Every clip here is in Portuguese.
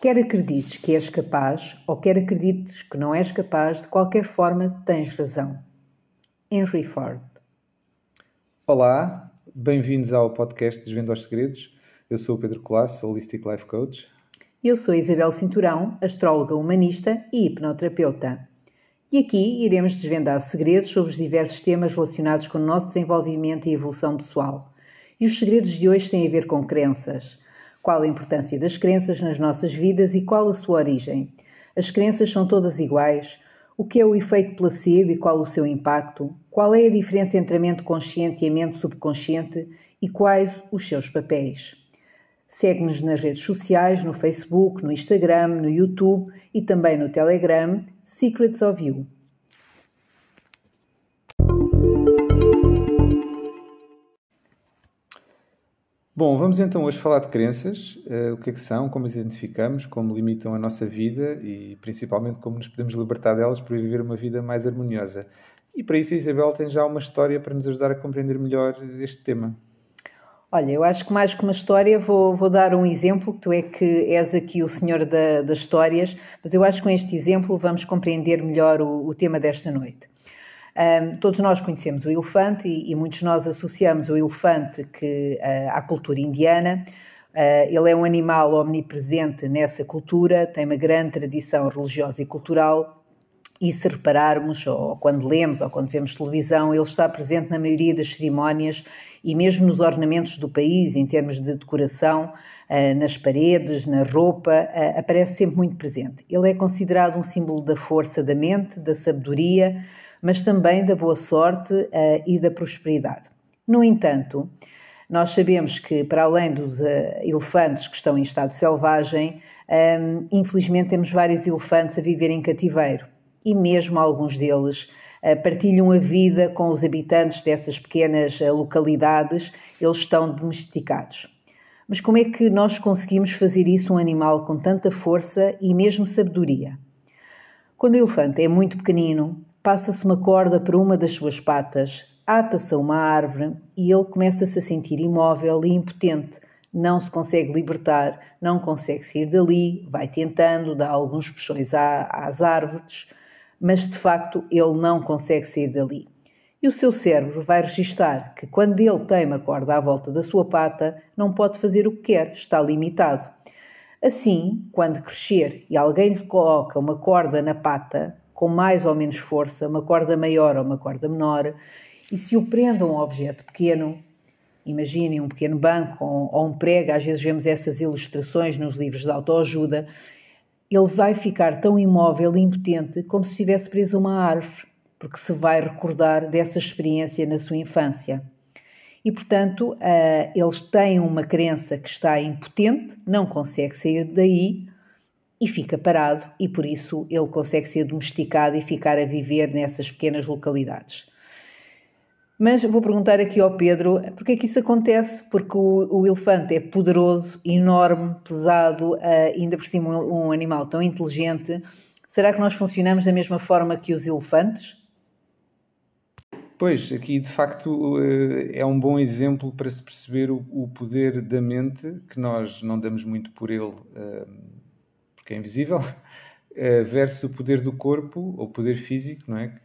Quer acredites que és capaz ou quer acredites que não és capaz, de qualquer forma tens razão. Henry Ford. Olá, bem-vindos ao podcast Desvendo aos Segredos. Eu sou o Pedro Colasso, Holistic Life Coach. Eu sou Isabel Cinturão, astróloga humanista e hipnoterapeuta. E aqui iremos desvendar segredos sobre os diversos temas relacionados com o nosso desenvolvimento e evolução pessoal. E os segredos de hoje têm a ver com crenças qual a importância das crenças nas nossas vidas e qual a sua origem? As crenças são todas iguais? O que é o efeito placebo e qual o seu impacto? Qual é a diferença entre a mente consciente e a mente subconsciente e quais os seus papéis? Segue-nos nas redes sociais, no Facebook, no Instagram, no YouTube e também no Telegram Secrets of You. Bom, vamos então hoje falar de crenças, uh, o que é que são, como as identificamos, como limitam a nossa vida e principalmente como nos podemos libertar delas para viver uma vida mais harmoniosa. E para isso a Isabel tem já uma história para nos ajudar a compreender melhor este tema. Olha, eu acho que mais que uma história vou, vou dar um exemplo, que tu é que és aqui o senhor da, das histórias, mas eu acho que com este exemplo vamos compreender melhor o, o tema desta noite. Um, todos nós conhecemos o elefante e, e, muitos de nós associamos o elefante que, uh, à cultura indiana. Uh, ele é um animal omnipresente nessa cultura, tem uma grande tradição religiosa e cultural. E se repararmos, ou quando lemos, ou quando vemos televisão, ele está presente na maioria das cerimónias e mesmo nos ornamentos do país, em termos de decoração, uh, nas paredes, na roupa, aparece sempre muito presente. Ele é considerado um símbolo da força da mente, da sabedoria, mas também da boa sorte uh, e da prosperidade. No entanto, nós sabemos que, para além dos elefantes que estão em estado selvagem, infelizmente temos vários elefantes a viver em cativeiro e mesmo alguns deles uh, partilham a vida com os habitantes dessas pequenas localidades, eles estão domesticados. Mas como é que nós conseguimos fazer isso um animal com tanta força e mesmo sabedoria? Quando o elefante é muito pequenino, Passa-se uma corda para uma das suas patas, ata-se a uma árvore e ele começa-se a sentir imóvel e impotente. Não se consegue libertar, não consegue sair dali, vai tentando, dá alguns puxões às árvores, mas de facto ele não consegue sair dali. E o seu cérebro vai registar que quando ele tem uma corda à volta da sua pata, não pode fazer o que quer, está limitado. Assim, quando crescer e alguém lhe coloca uma corda na pata, com mais ou menos força, uma corda maior ou uma corda menor, e se o prende a um objeto pequeno, imaginem um pequeno banco ou um prego, às vezes vemos essas ilustrações nos livros de autoajuda, ele vai ficar tão imóvel e impotente como se estivesse preso a uma árvore, porque se vai recordar dessa experiência na sua infância. E, portanto, eh, eles têm uma crença que está impotente, não consegue sair daí, e fica parado, e por isso ele consegue ser domesticado e ficar a viver nessas pequenas localidades. Mas vou perguntar aqui ao Pedro, porque é que isso acontece? Porque o, o elefante é poderoso, enorme, pesado, uh, ainda por cima um, um animal tão inteligente. Será que nós funcionamos da mesma forma que os elefantes? Pois, aqui de facto eh, é um bom exemplo para se perceber o poder da mente, que nós não damos muito por ele eh, porque é invisível, eh, versus o poder do corpo, ou poder físico, não é?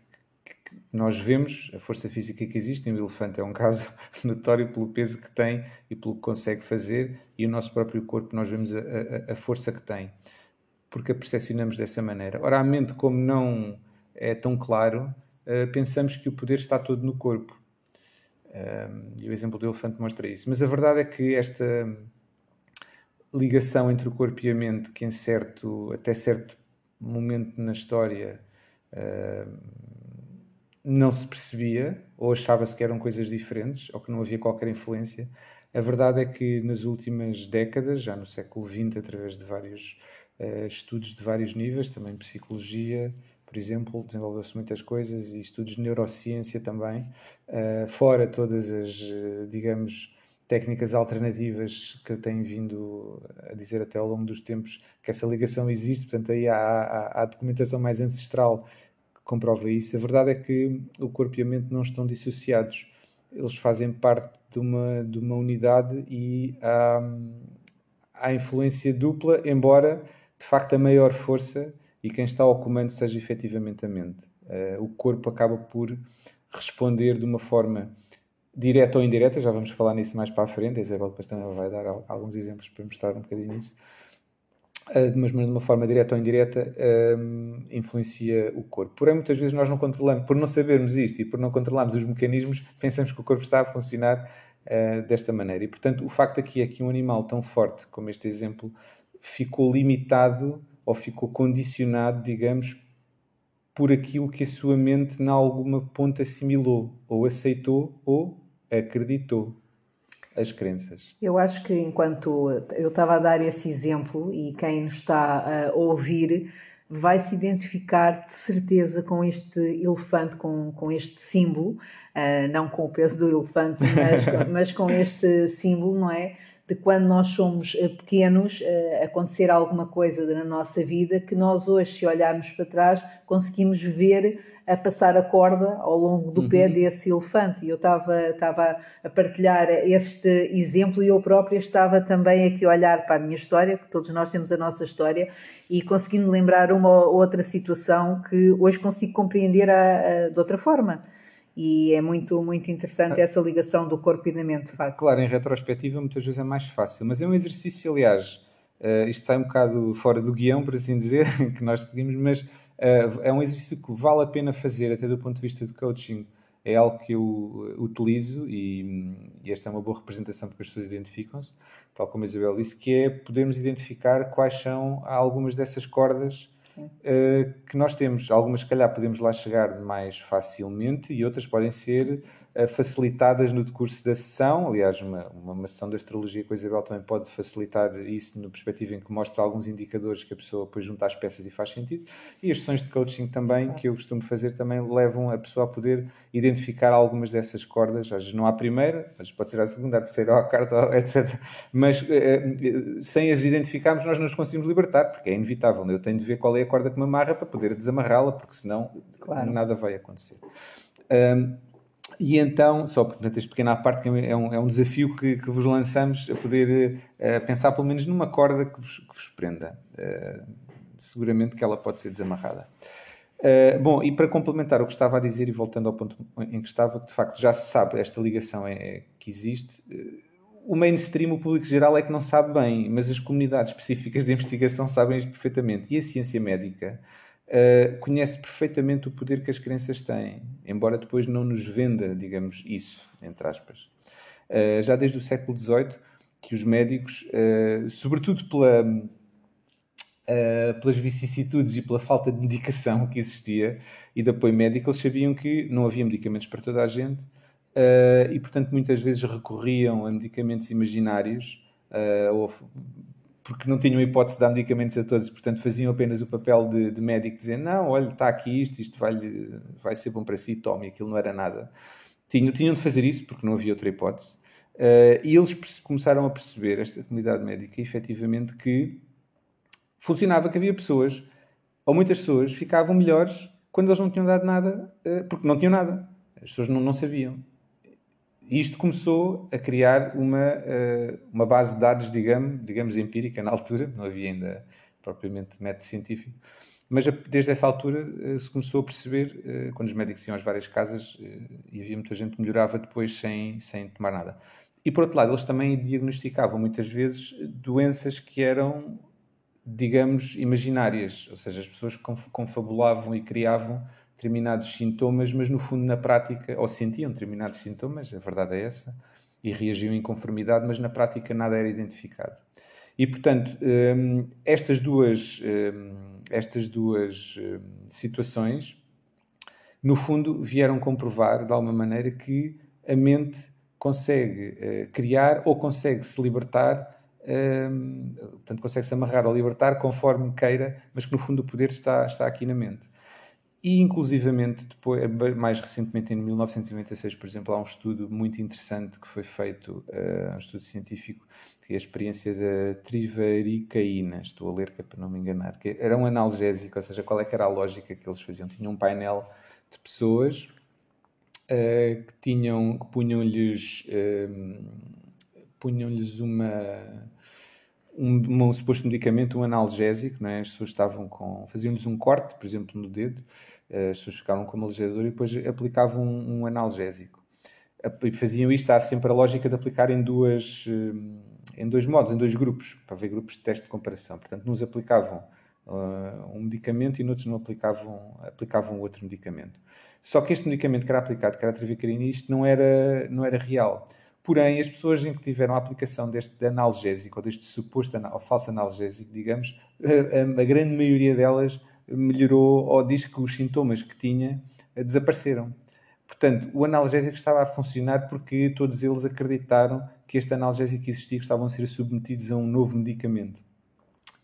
Nós vemos, a força física que existe, e o elefante é um caso notório pelo peso que tem e pelo que consegue fazer, e o nosso próprio corpo, nós vemos a, a, a força que tem, porque a percepcionamos dessa maneira. Ora, a mente, como não é tão claro, uh, pensamos que o poder está todo no corpo. E o exemplo do elefante mostra isso. Mas a verdade é que esta ligação entre o corpo e a mente que em certo, até certo momento na história não se percebia ou achava-se que eram coisas diferentes ou que não havia qualquer influência. A verdade é que nas últimas décadas, já no século XX, através de vários uh, estudos de vários níveis, também psicologia, por exemplo, desenvolveu-se muitas coisas e estudos de neurociência também, uh, fora todas as, digamos, técnicas alternativas que têm vindo a dizer até ao longo dos tempos que essa ligação existe, portanto aí há, há, há documentação mais ancestral comprova isso. A verdade é que o corpo e a mente não estão dissociados eles fazem parte de uma, de uma unidade e há, há influência dupla, embora de facto a maior força e quem está ao comando seja efetivamente a mente. Uh, o corpo acaba por responder de uma forma direta ou indireta, já vamos falar nisso mais para a frente, a Isabel depois também vai dar alguns exemplos para mostrar um bocadinho isso, mas de uma forma direta ou indireta uh, influencia o corpo. Porém, muitas vezes nós não controlamos, por não sabermos isto e por não controlarmos os mecanismos, pensamos que o corpo está a funcionar uh, desta maneira. E, portanto, o facto aqui é que um animal tão forte como este exemplo ficou limitado ou ficou condicionado, digamos, por aquilo que a sua mente, em alguma ponta, assimilou, ou aceitou, ou acreditou as crenças. Eu acho que enquanto eu estava a dar esse exemplo e quem nos está a ouvir vai se identificar de certeza com este elefante, com, com este símbolo, uh, não com o peso do elefante, mas, mas com este símbolo, não é? De quando nós somos eh, pequenos uh, acontecer alguma coisa na nossa vida que nós hoje, se olharmos para trás, conseguimos ver a passar a corda ao longo do uhum. pé desse elefante. E eu estava, estava a partilhar este exemplo e eu própria estava também aqui a olhar para a minha história, que todos nós temos a nossa história, e conseguindo lembrar uma ou outra situação que hoje consigo compreender a, a, de outra forma e é muito, muito interessante essa ligação do corpo e da mente, de facto. Claro, em retrospectiva muitas vezes é mais fácil, mas é um exercício, aliás, uh, isto sai um bocado fora do guião, por assim dizer, que nós seguimos, mas uh, é um exercício que vale a pena fazer, até do ponto de vista de coaching. É algo que eu utilizo e, e esta é uma boa representação porque as pessoas identificam-se, tal como a Isabel disse, que é podermos identificar quais são algumas dessas cordas que nós temos. Algumas, se calhar, podemos lá chegar mais facilmente e outras podem ser facilitadas no decurso da sessão. Aliás, uma, uma, sessão de astrologia com a Isabel também pode facilitar isso no perspectiva em que mostra alguns indicadores que a pessoa depois junta as peças e faz sentido. E as sessões de coaching também, que eu costumo fazer, também levam a pessoa a poder identificar algumas dessas cordas. Às vezes não há a primeira, às vezes pode ser a segunda, a terceira ou a quarta, etc. Mas uh, sem as identificarmos, nós não nos conseguimos libertar, porque é inevitável. Eu tenho de ver qual é a corda que me amarra para poder desamarrá-la, porque senão claro. nada vai acontecer. Um, e então, só portanto, este pequena parte que é um, é um desafio que, que, vos lançamos a poder uh, pensar pelo menos numa corda que vos, que vos prenda. Uh, seguramente que ela pode ser desamarrada. Uh, bom, e para complementar o que estava a dizer e voltando ao ponto em que estava, que de facto já se sabe, esta ligação é, é que existe. o mainstream, o público geral é que não sabe bem, mas as comunidades específicas de investigação sabem isto perfeitamente. E a ciência médica uh, conhece perfeitamente o poder que as crenças têm, embora depois não nos venda, digamos, isso, entre aspas. Uh, já desde o século XVIII, que os médicos, uh, sobretudo pela, pelas vicissitudes e pela falta de medicação que existia e de apoio médico, eles sabiam que não havia medicamentos para toda a gente e, portanto, muitas vezes recorriam a medicamentos imaginários ou porque não tinham hipótese de dar medicamentos a todos, portanto faziam apenas o papel de, de médico, dizendo não, olha, está aqui isto, isto vai, vai ser bom para si, tome, aquilo não era nada. Tinham, tinham de fazer isso porque não havia outra hipótese. Uh, e eles começaram a perceber, esta comunidade médica, efetivamente, que funcionava que havia pessoas, ou muitas pessoas, ficavam melhores quando eles não tinham dado nada, uh, porque não tinham nada. As pessoas não, não sabiam isto começou a criar uma, uh, uma base de dados, digamos, digamos, empírica. Na altura, não havia ainda propriamente método científico, mas desde essa altura uh, se começou a perceber, uh, quando os médicos iam às várias casas e havia muita gente que melhorava depois sem, sem tomar nada. E por outro lado, eles também diagnosticavam muitas vezes doenças que eram, digamos, imaginárias, ou seja, as pessoas confabulavam e criavam determinados sintomas, mas no fundo, na prática, ou sentiam determinados sintomas, a verdade é essa, e reagiam em conformidade, mas na prática nada era identificado. E, portanto, hum, estas duas, hum, estas duas hum, situações, no fundo, vieram comprovar, de alguma maneira, que a mente consegue eh, criar ou consegue se libertar, portanto, consegue se amarrar ou libertar conforme queira, mas que no fundo o poder está, está aqui na mente. E, inclusivamente, depois, mais recentemente, em 1996, por exemplo, há um estudo muito interessante que foi feito, uh, um estudo científico, que é a experiência da trivaricaína, estou a ler que é para não me enganar, que era um analgésico, ou seja, qual é que era a lógica que eles faziam? Tinham um painel de pessoas uh, que tinham, que punham-lhes punham-lhes uma um, um, suposto medicamento, um analgésico, não é? as pessoas estavam com, faziam-lhes um corte, por exemplo, no dedo, as pessoas ficavam com uma legiadora e depois aplicavam um, um analgésico. Faziam isto, há sempre a lógica de aplicar em, duas, em dois modos, em dois grupos, para ver grupos de teste de comparação. Portanto, uns aplicavam uh, um medicamento e noutros não aplicavam, aplicavam outro medicamento. Só que este medicamento que era aplicado, que era a trivicarina, isto não era, não era real. Porém, as pessoas em que tiveram a aplicação deste analgésico, ou deste suposto ou falso analgésico, digamos, a, a, grande maioria delas melhorou ou diz que os sintomas que tinha desapareceram. Portanto, o analgésico estava a funcionar porque todos eles acreditaram que este analgésico existia, que estavam a ser submetidos a um novo medicamento.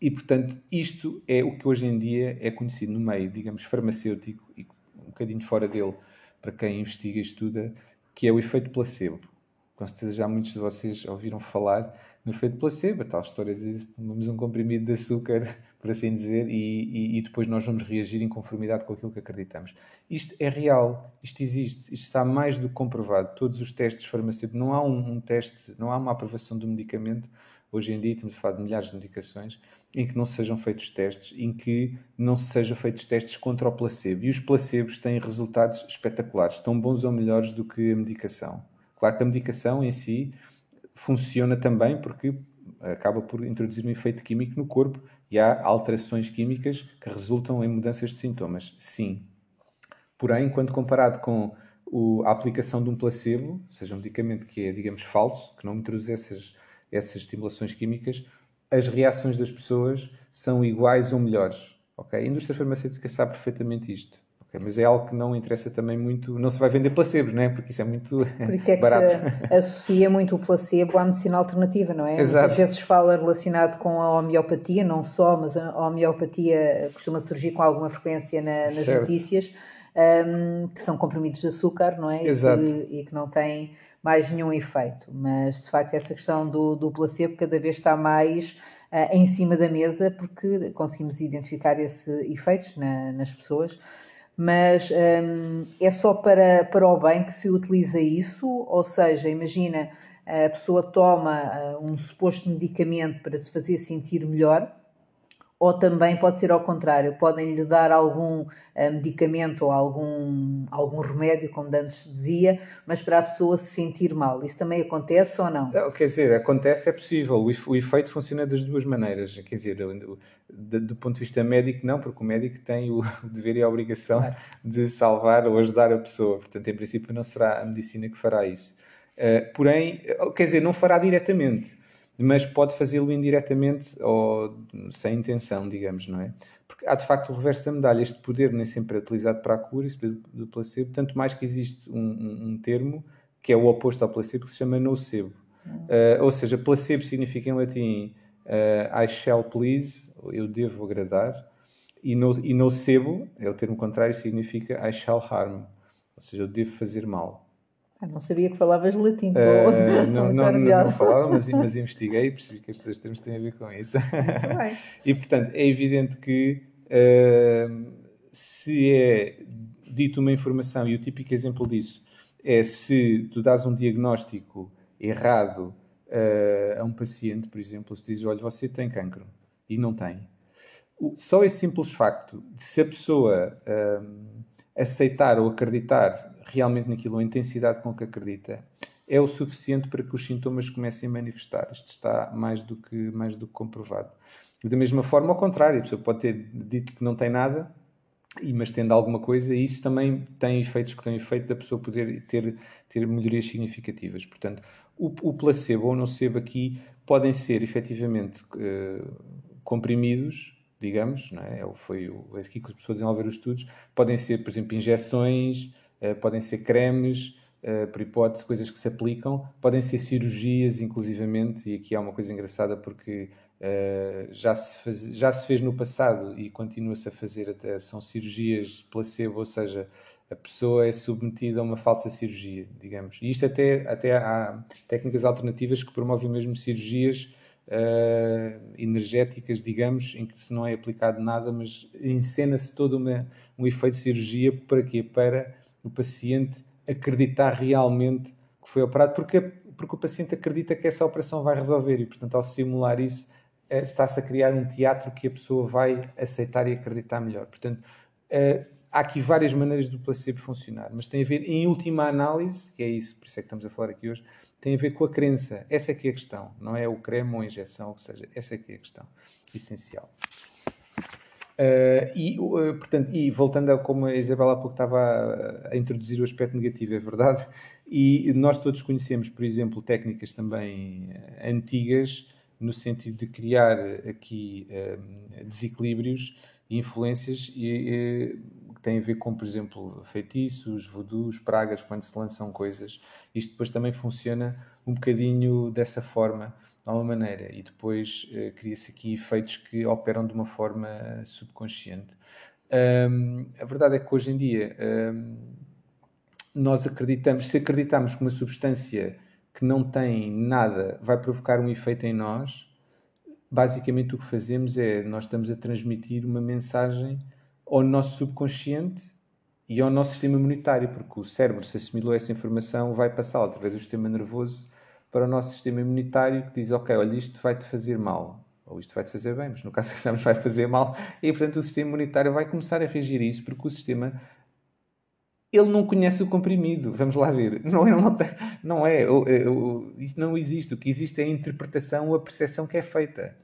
E, portanto, isto é o que hoje em dia é conhecido no meio, digamos, farmacêutico e um bocadinho fora dele, para quem investiga e estuda, que é o efeito placebo com certeza já muitos de vocês ouviram falar no efeito placebo, a tal história de tomamos um comprimido de açúcar, por assim dizer, e, e, e, depois nós vamos reagir em conformidade com aquilo que acreditamos. Isto é real, isto existe, isto está mais do que comprovado. Todos os testes farmacêuticos, não há um, um teste, não há uma aprovação do medicamento, hoje em dia estamos a falar de milhares de medicações, em que não sejam feitos testes, em que não sejam feitos testes contra o placebo. E os placebos têm resultados espetaculares, tão bons ou melhores do que a medicação. Claro que a medicação em si funciona também porque acaba por introduzir um efeito químico no corpo e há alterações químicas que resultam em mudanças de sintomas. Sim. Porém, quando comparado com a aplicação de um placebo, ou seja, um medicamento que é, digamos, falso, que não introduz essas, essas estimulações químicas, as reações das pessoas são iguais ou melhores. Okay? A indústria farmacêutica sabe perfeitamente isto mas é algo que não interessa também muito, não se vai vender placebos, não é? Porque isso é muito Por isso é que barato. se associa muito o placebo à medicina alternativa, não é? Exato. Muitas vezes fala relacionado com a homeopatia, não só, mas a homeopatia costuma surgir com alguma frequência na, nas certo. notícias, um, que são comprimidos de açúcar, não é? Exato. E que, e que não têm mais nenhum efeito. Mas, de facto, essa questão do, do placebo cada vez está mais uh, em cima da mesa, porque conseguimos identificar esses efeitos na, nas pessoas mas um, é só para, para o bem que se utiliza isso, ou seja, imagina a pessoa toma uh, um suposto medicamento para se fazer sentir melhor, ou também pode ser ao contrário, podem-lhe dar algum uh, medicamento ou algum, algum remédio, como antes dizia, mas para a pessoa se sentir mal. Isso também acontece ou não? Quer dizer, acontece, é possível. O efeito funciona das duas maneiras. Quer dizer, do, do ponto de vista médico, não, porque o médico tem o dever e a obrigação claro. de salvar ou ajudar a pessoa. Portanto, em princípio, não será a medicina que fará isso. Uh, porém, quer dizer, não fará diretamente mas pode fazê-lo indiretamente ou sem intenção, digamos, não é? Porque há de facto o reverso da medalha. Este poder nem sempre é utilizado para a cura, poder do placebo, tanto mais que existe um, um, um termo que é o oposto ao placebo, que se chama nocebo. Uh, ou seja, placebo significa em latim uh, I shall please, eu devo agradar, e, no, e nocebo, é o termo contrário, significa I shall harm, ou seja, eu devo fazer mal. Ah, não sabia que falavas latim. Uh, não, não, não, não, falava, mas, mas investiguei e percebi que estes termos têm a ver com isso. E, portanto, é evidente que uh, se é dito uma informação, e o típico exemplo disso é se tu dás um diagnóstico errado uh, a um paciente, por exemplo, se diz, olha, você tem cancro, e não tem. O, só esse simples facto de se a pessoa aceitar ou acreditar realmente naquilo, a intensidade com que acredita, é o suficiente para que os sintomas comecem a manifestar. Isto está mais do que, mais do que comprovado. Da mesma forma, ao contrário, a pessoa pode ter dito que não tem nada, mas tendo alguma coisa, e isso também tem efeitos que têm efeito da pessoa poder ter, ter melhorias significativas. Portanto, o, o placebo ou o nocebo aqui podem ser efetivamente uh, comprimidos, digamos, não é? é foi é aqui que as pessoas desenvolveram os estudos, podem ser, por exemplo, injeções, eh, podem ser cremes, uh, por hipótese, coisas que se aplicam, podem ser cirurgias, inclusivamente, e aqui há uma coisa engraçada porque uh, já, se faz, já se fez no passado e continua-se a fazer até, são cirurgias placebo, ou seja, a pessoa é submetida a uma falsa cirurgia, digamos. E isto até, até há técnicas alternativas que promovem mesmo cirurgias Uh, energéticas, digamos, em que se não é aplicado nada, mas encena-se todo uma, um efeito de cirurgia para quê? Para o paciente acreditar realmente que foi operado, porque, porque o paciente acredita que essa operação vai resolver e, portanto, ao simular isso, eh, está-se a criar um teatro que a pessoa vai aceitar e acreditar melhor. Portanto, eh, há aqui várias maneiras do placebo funcionar, mas tem a ver, em última análise, que é isso, por isso é que estamos a falar aqui hoje, tem a ver com a crença. Essa é que é a questão, não é o creme ou a injeção, ou seja, essa é que é a questão essencial. Uh, e, uh, portanto, e voltando a como a Isabela há pouco estava a, a, introduzir o aspecto negativo, é verdade, e nós todos conhecemos, por exemplo, técnicas também antigas, no sentido de criar aqui uh, desequilíbrios e influências e, que têm a ver com, por exemplo, feitiços, voodoos, pragas, quando se lançam coisas. Isto depois também funciona um bocadinho dessa forma de alguma maneira, e depois uh, cria-se aqui efeitos que operam de uma forma subconsciente. Um, a verdade é que hoje em dia um, nós acreditamos, se acreditamos que uma substância que não tem nada vai provocar um efeito em nós, basicamente o que fazemos é nós estamos a transmitir uma mensagem ao nosso subconsciente e ao nosso sistema imunitário, porque o cérebro, se assimilou essa informação, vai passá-la através do sistema nervoso para o nosso sistema imunitário que diz, ok, olha, isto vai-te fazer mal, ou isto vai-te fazer bem, mas no caso que vai fazer mal, e portanto o sistema imunitário vai começar a reagir a isso, porque o sistema ele não conhece o comprimido. Vamos lá ver. Não, ele não, tem, não é. O, o, isso não existe. O que existe é a interpretação, a percepção que é feita.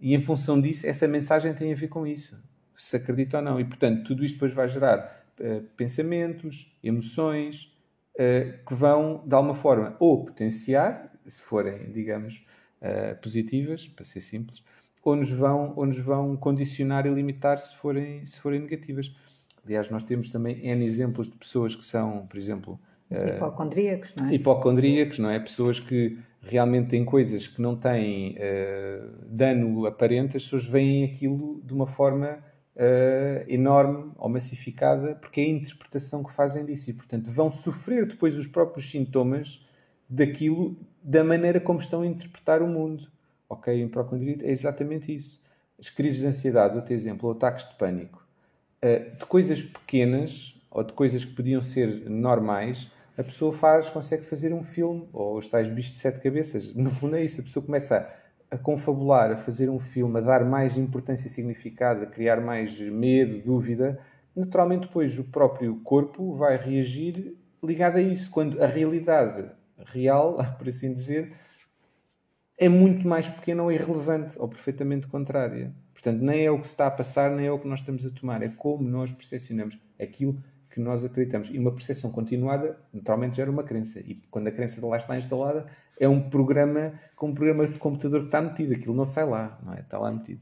E em função disso, essa mensagem tem a ver com isso. Se acredita ou não. E portanto, tudo isto depois vai gerar uh, pensamentos, emoções, uh, que vão, de alguma forma, ou potenciar, se forem, digamos, uh, positivas, para ser simples, ou nos vão, ou nos vão condicionar e limitar se forem, se forem negativas. Aliás, nós temos também N exemplos de pessoas que são, por exemplo, uh, hipocondríacos, não é? Hipocondríacos, não é? Pessoas que realmente têm coisas que não têm uh, dano aparente, as pessoas veem aquilo de uma forma uh, enorme ou massificada, porque é a interpretação que fazem disso e, portanto, vão sofrer depois os próprios sintomas daquilo, da maneira como estão a interpretar o mundo. Ok? Em hipocondria é exatamente isso. As crises de ansiedade, outro exemplo, ou ataques de pânico. Uh, de coisas pequenas ou de coisas que podiam ser normais, a pessoa faz, consegue fazer um filme, ou os tais bichos de sete cabeças. No fundo é isso, a pessoa começa a a confabular, a fazer um filme, a dar mais importância e significado, a criar mais medo, dúvida, naturalmente depois o próprio corpo vai reagir ligado a isso, quando a realidade real, por assim dizer, é muito mais pequena ou irrelevante, ou perfeitamente contrária. Portanto, nem é o que se está a passar, nem é o que nós estamos a tomar, é como nós percepcionamos aquilo que nós acreditamos. E uma percepção continuada, naturalmente, gera uma crença. E quando a crença lá está instalada, é um programa com um programa de computador que está metido. Aquilo não sai lá, não é? Está lá metido.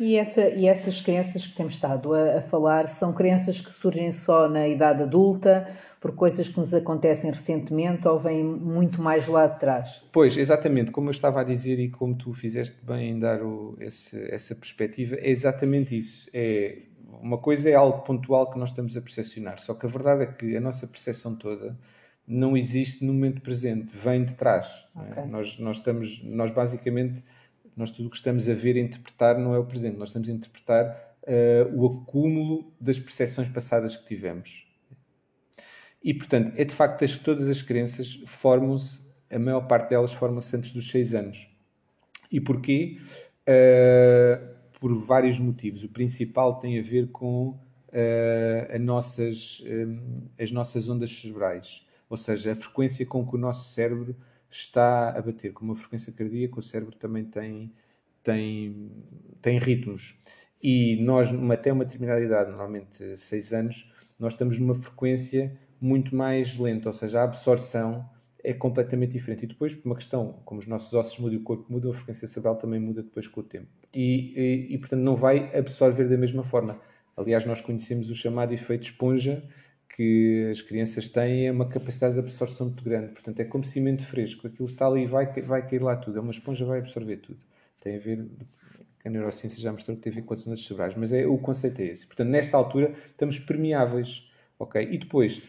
E, essa, e essas crenças que temos estado a, a, falar são crenças que surgem só na idade adulta, por coisas que nos acontecem recentemente ou vêm muito mais lá de trás? Pois, exatamente, como eu estava a dizer e como tu fizeste bem em dar o, esse, essa perspectiva, é exatamente isso. É, uma coisa é algo pontual que nós estamos a percepcionar, só que a verdade é que a nossa percepção toda não existe no momento presente, vem de trás. É? Okay. É? Nós, nós estamos, nós basicamente, nós tudo o que estamos a ver e interpretar não é o presente, nós estamos a interpretar uh, o acúmulo das percepções passadas que tivemos. E, portanto, é de facto que todas as crenças formam-se, a maior parte delas formam-se antes dos 6 anos. E porquê? Uh, por vários motivos. O principal tem a ver com uh, nossas, um, as nossas ondas cerebrais ou seja, a frequência com que o nosso cérebro está a bater. Com uma frequência cardíaca, o cérebro também tem, tem, tem ritmos. E nós, até uma determinada idade, normalmente 6 anos, nós estamos numa frequência muito mais lenta, ou seja, a absorção é completamente diferente. E depois, por uma questão, como os nossos ossos mudam e o corpo muda, a frequência cerebral também muda depois com o tempo. E, e, e, portanto, não vai absorver da mesma forma. Aliás, nós conhecemos o chamado efeito esponja, que as crianças têm é uma capacidade de absorção muito grande. Portanto, é como cimento fresco. Aquilo está ali e vai, vai cair lá tudo. É uma esponja, vai absorver tudo. Tem a ver, a neurociência já mostrou que tem a ver com as ondas cerebrais, mas é, o conceito é esse. Portanto, nesta altura, estamos permeáveis. ok? E depois,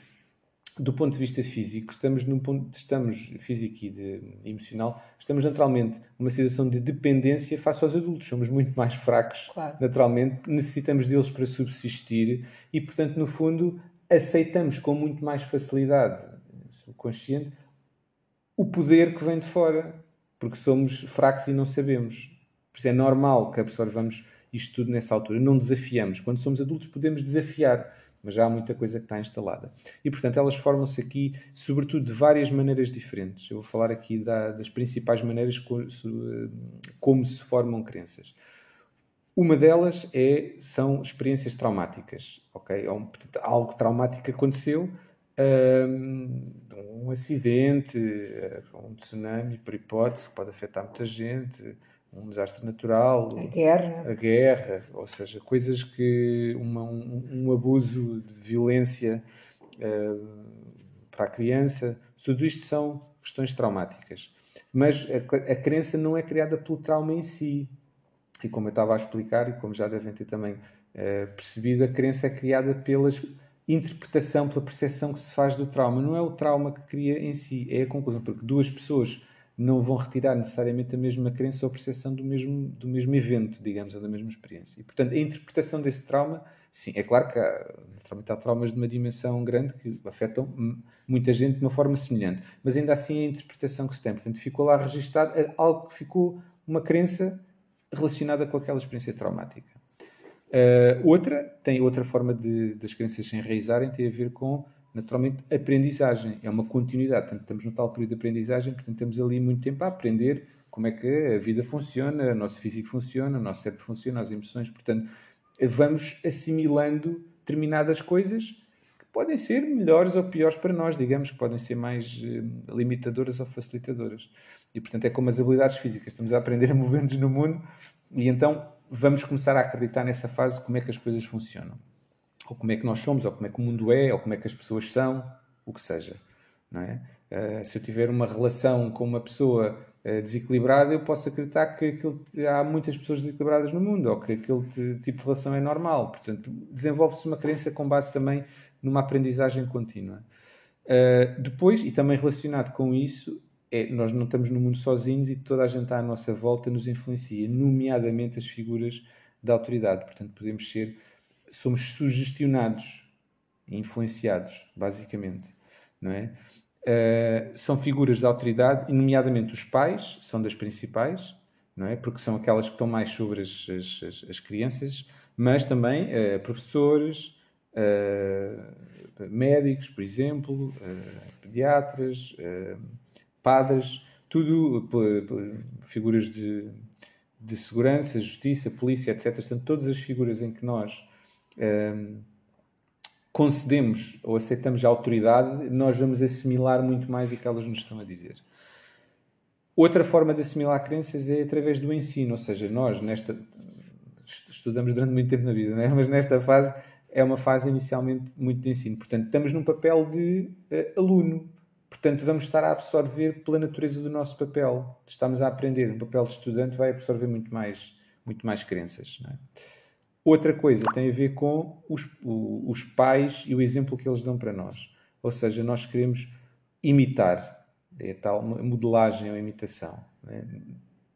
do ponto de vista físico, estamos num ponto, estamos físico e de, emocional, estamos naturalmente numa situação de dependência face aos adultos. Somos muito mais fracos, claro. naturalmente, necessitamos deles para subsistir e, portanto, no fundo, aceitamos com muito mais facilidade, subconsciente, o poder que vem de fora, porque somos fracos e não sabemos. Por isso é normal que absorvamos isto tudo nessa altura. Não desafiamos. Quando somos adultos, podemos desafiar, mas já há muita coisa que está instalada. E, portanto, elas formam-se aqui, sobretudo, de várias maneiras diferentes. Eu vou falar aqui da, das principais maneiras como se formam crenças. Uma delas é, são experiências traumáticas. Okay? É algo traumático aconteceu, um, um acidente, um tsunami, por hipótese, que pode afetar muita gente, um desastre natural, a guerra, a guerra ou seja, coisas que uma, um, um, abuso de violência uh, para a criança, tudo isto são questões traumáticas. Mas a, a, crença não é criada pelo trauma em si. E como eu estava a explicar, e como já devem ter também uh, percebido, a crença é criada pela interpretação, pela percepção que se faz do trauma. Não é o trauma que cria em si, é a conclusão, porque duas pessoas não vão retirar necessariamente a mesma crença ou percepção do mesmo, do mesmo evento, digamos, ou da mesma experiência. E, portanto, a interpretação desse trauma, sim, é claro que há, há traumas de uma dimensão grande que afetam muita gente de uma forma semelhante, mas ainda assim a interpretação que se tem. Portanto, ficou lá registado algo que ficou uma crença relacionada com aquela experiência traumática. Uh, outra, tem outra forma de, das crenças se enraizarem, tem a ver com naturalmente, aprendizagem. É uma continuidade. Portanto, estamos no tal período de aprendizagem, portanto, temos ali muito tempo a aprender como é que a vida funciona, o nosso físico funciona, o nosso cérebro funciona, as emoções. Portanto, vamos assimilando determinadas coisas podem ser melhores ou piores para nós, digamos, que podem ser mais uh, limitadoras ou facilitadoras. E, portanto, é como as habilidades físicas. Estamos a aprender a mover-nos no mundo e então vamos começar a acreditar nessa fase como é que as coisas funcionam ou como é que nós somos, ou como é que o mundo é, ou como é que as pessoas são, o que seja. Não é? Uh, se eu tiver uma relação com uma pessoa uh, desequilibrada, eu posso acreditar que aquilo, há muitas pessoas desequilibradas no mundo, ou que aquele tipo de relação é normal. Portanto, desenvolve-se uma crença com base também numa aprendizagem contínua. Uh, depois, e também relacionado com isso, é, nós não estamos no mundo sozinhos e toda a gente à nossa volta nos influencia, nomeadamente as figuras da autoridade. Portanto, podemos ser somos sugestionados influenciados, basicamente, não é? Uh, são figuras de autoridade, nomeadamente os pais, são das principais, não é? Porque são aquelas que estão mais sobre as, as, as crianças, mas também uh, professores, uh, médicos, por exemplo, pediatras, padres, tudo figuras de, de segurança, justiça, polícia, etc. Portanto, todas as figuras em que nós concedemos ou aceitamos a autoridade, nós vamos assimilar muito mais o que elas nos estão a dizer. Outra forma de assimilar crenças é através do ensino, ou seja, nós nesta estudamos durante muito tempo na vida, é? mas nesta fase é uma fase inicialmente muito de ensino. Portanto, estamos num papel de uh, aluno. Portanto, vamos estar a absorver pela natureza do nosso papel. Estamos a aprender. Um papel de estudante vai absorver muito mais, muito mais crenças. Não é? Outra coisa tem a ver com os, os pais e o exemplo que eles dão para nós. Ou seja, nós queremos imitar, é tal modelagem ou imitação. Né?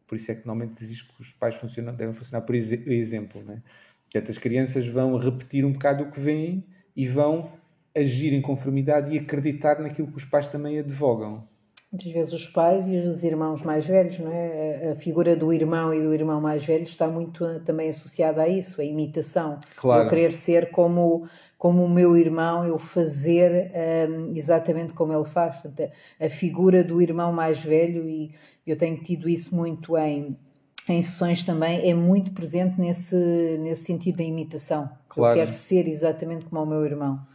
Por isso é que normalmente diz que os pais funcionam, devem funcionar por exemplo. Né? Portanto, as crianças vão repetir um bocado o que veem e vão agir em conformidade e acreditar naquilo que os pais também advogam. Muitas vezes os pais e os irmãos mais velhos, não é? A figura do irmão e do irmão mais velho está muito eh, também associada a isso, a imitação. Claro. Eu querer ser como, como o meu irmão, eu fazer um, exatamente como ele faz. Portanto, a, a figura do irmão mais velho, e eu tenho tido isso muito em, em sessões também, é muito presente nesse, nesse sentido da imitação. Claro. Eu quero ser exatamente como o meu irmão.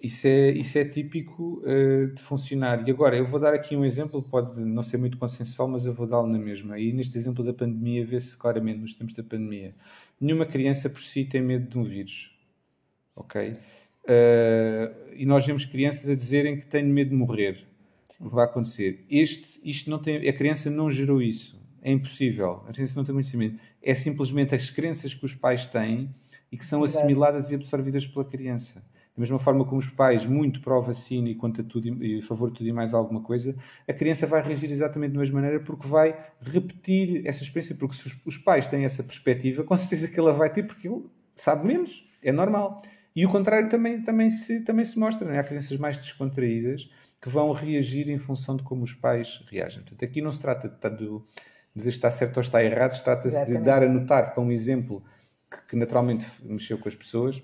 Isso é, isso é típico uh, de funcionar. E agora, eu vou dar aqui um exemplo, pode não ser muito consensual, mas eu vou dá-lo na mesma. E neste exemplo da pandemia, vê-se claramente nos tempos da pandemia. Nenhuma criança por si tem medo de um vírus. Ok? Uh, e nós vemos crianças a dizerem que têm medo de morrer. Sim. Vai acontecer? Este, isto não tem, a criança não gerou isso. É impossível. A criança não tem conhecimento. É simplesmente as crenças que os pais têm e que são assimiladas e absorvidas pela criança. Da mesma forma como os pais, muito pró-vacina e contra tudo e a favor de tudo e mais alguma coisa, a criança vai reagir exatamente da mesma maneira porque vai repetir essa experiência. Porque se os, pais têm essa perspectiva, com certeza que ela vai ter, porque ele sabe menos, é normal. E o contrário também, também, se, também se mostra. Né? Há crianças mais descontraídas que vão reagir em função de como os pais reagem. Portanto, aqui não se trata de, de dizer se está certo ou está errado, trata-se de dar a notar para um exemplo que, que naturalmente mexeu com as pessoas,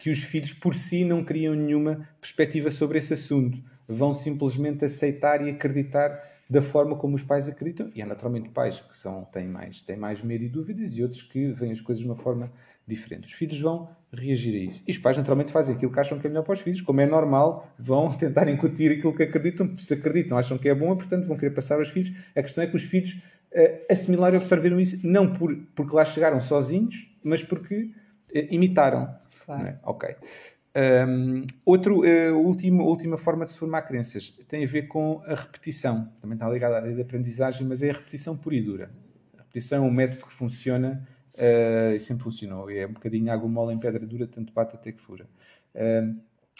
que os filhos por si não criam nenhuma perspectiva sobre esse assunto. Vão simplesmente aceitar e acreditar da forma como os pais acreditam. E há naturalmente pais que são, têm, mais, têm mais medo e dúvidas e outros que veem as coisas de uma forma diferente. Os filhos vão reagir a isso. E os pais naturalmente fazem aquilo que acham que é melhor para os filhos. Como é normal, vão tentar incutir aquilo que acreditam. Se acreditam, acham que é bom, portanto vão querer passar aos filhos. A questão é que os filhos assimilaram e absorveram isso, não por, porque lá chegaram sozinhos, mas porque uh, imitaram. Claro. É? Ok. Um, outro, uh, último, última forma de se formar crenças tem a ver com a repetição. Também está ligada à área de aprendizagem, mas é a repetição pura e dura. A repetição é um método que funciona uh, e sempre funcionou. É um bocadinho água mole em pedra dura, tanto bate até que fura. Uh,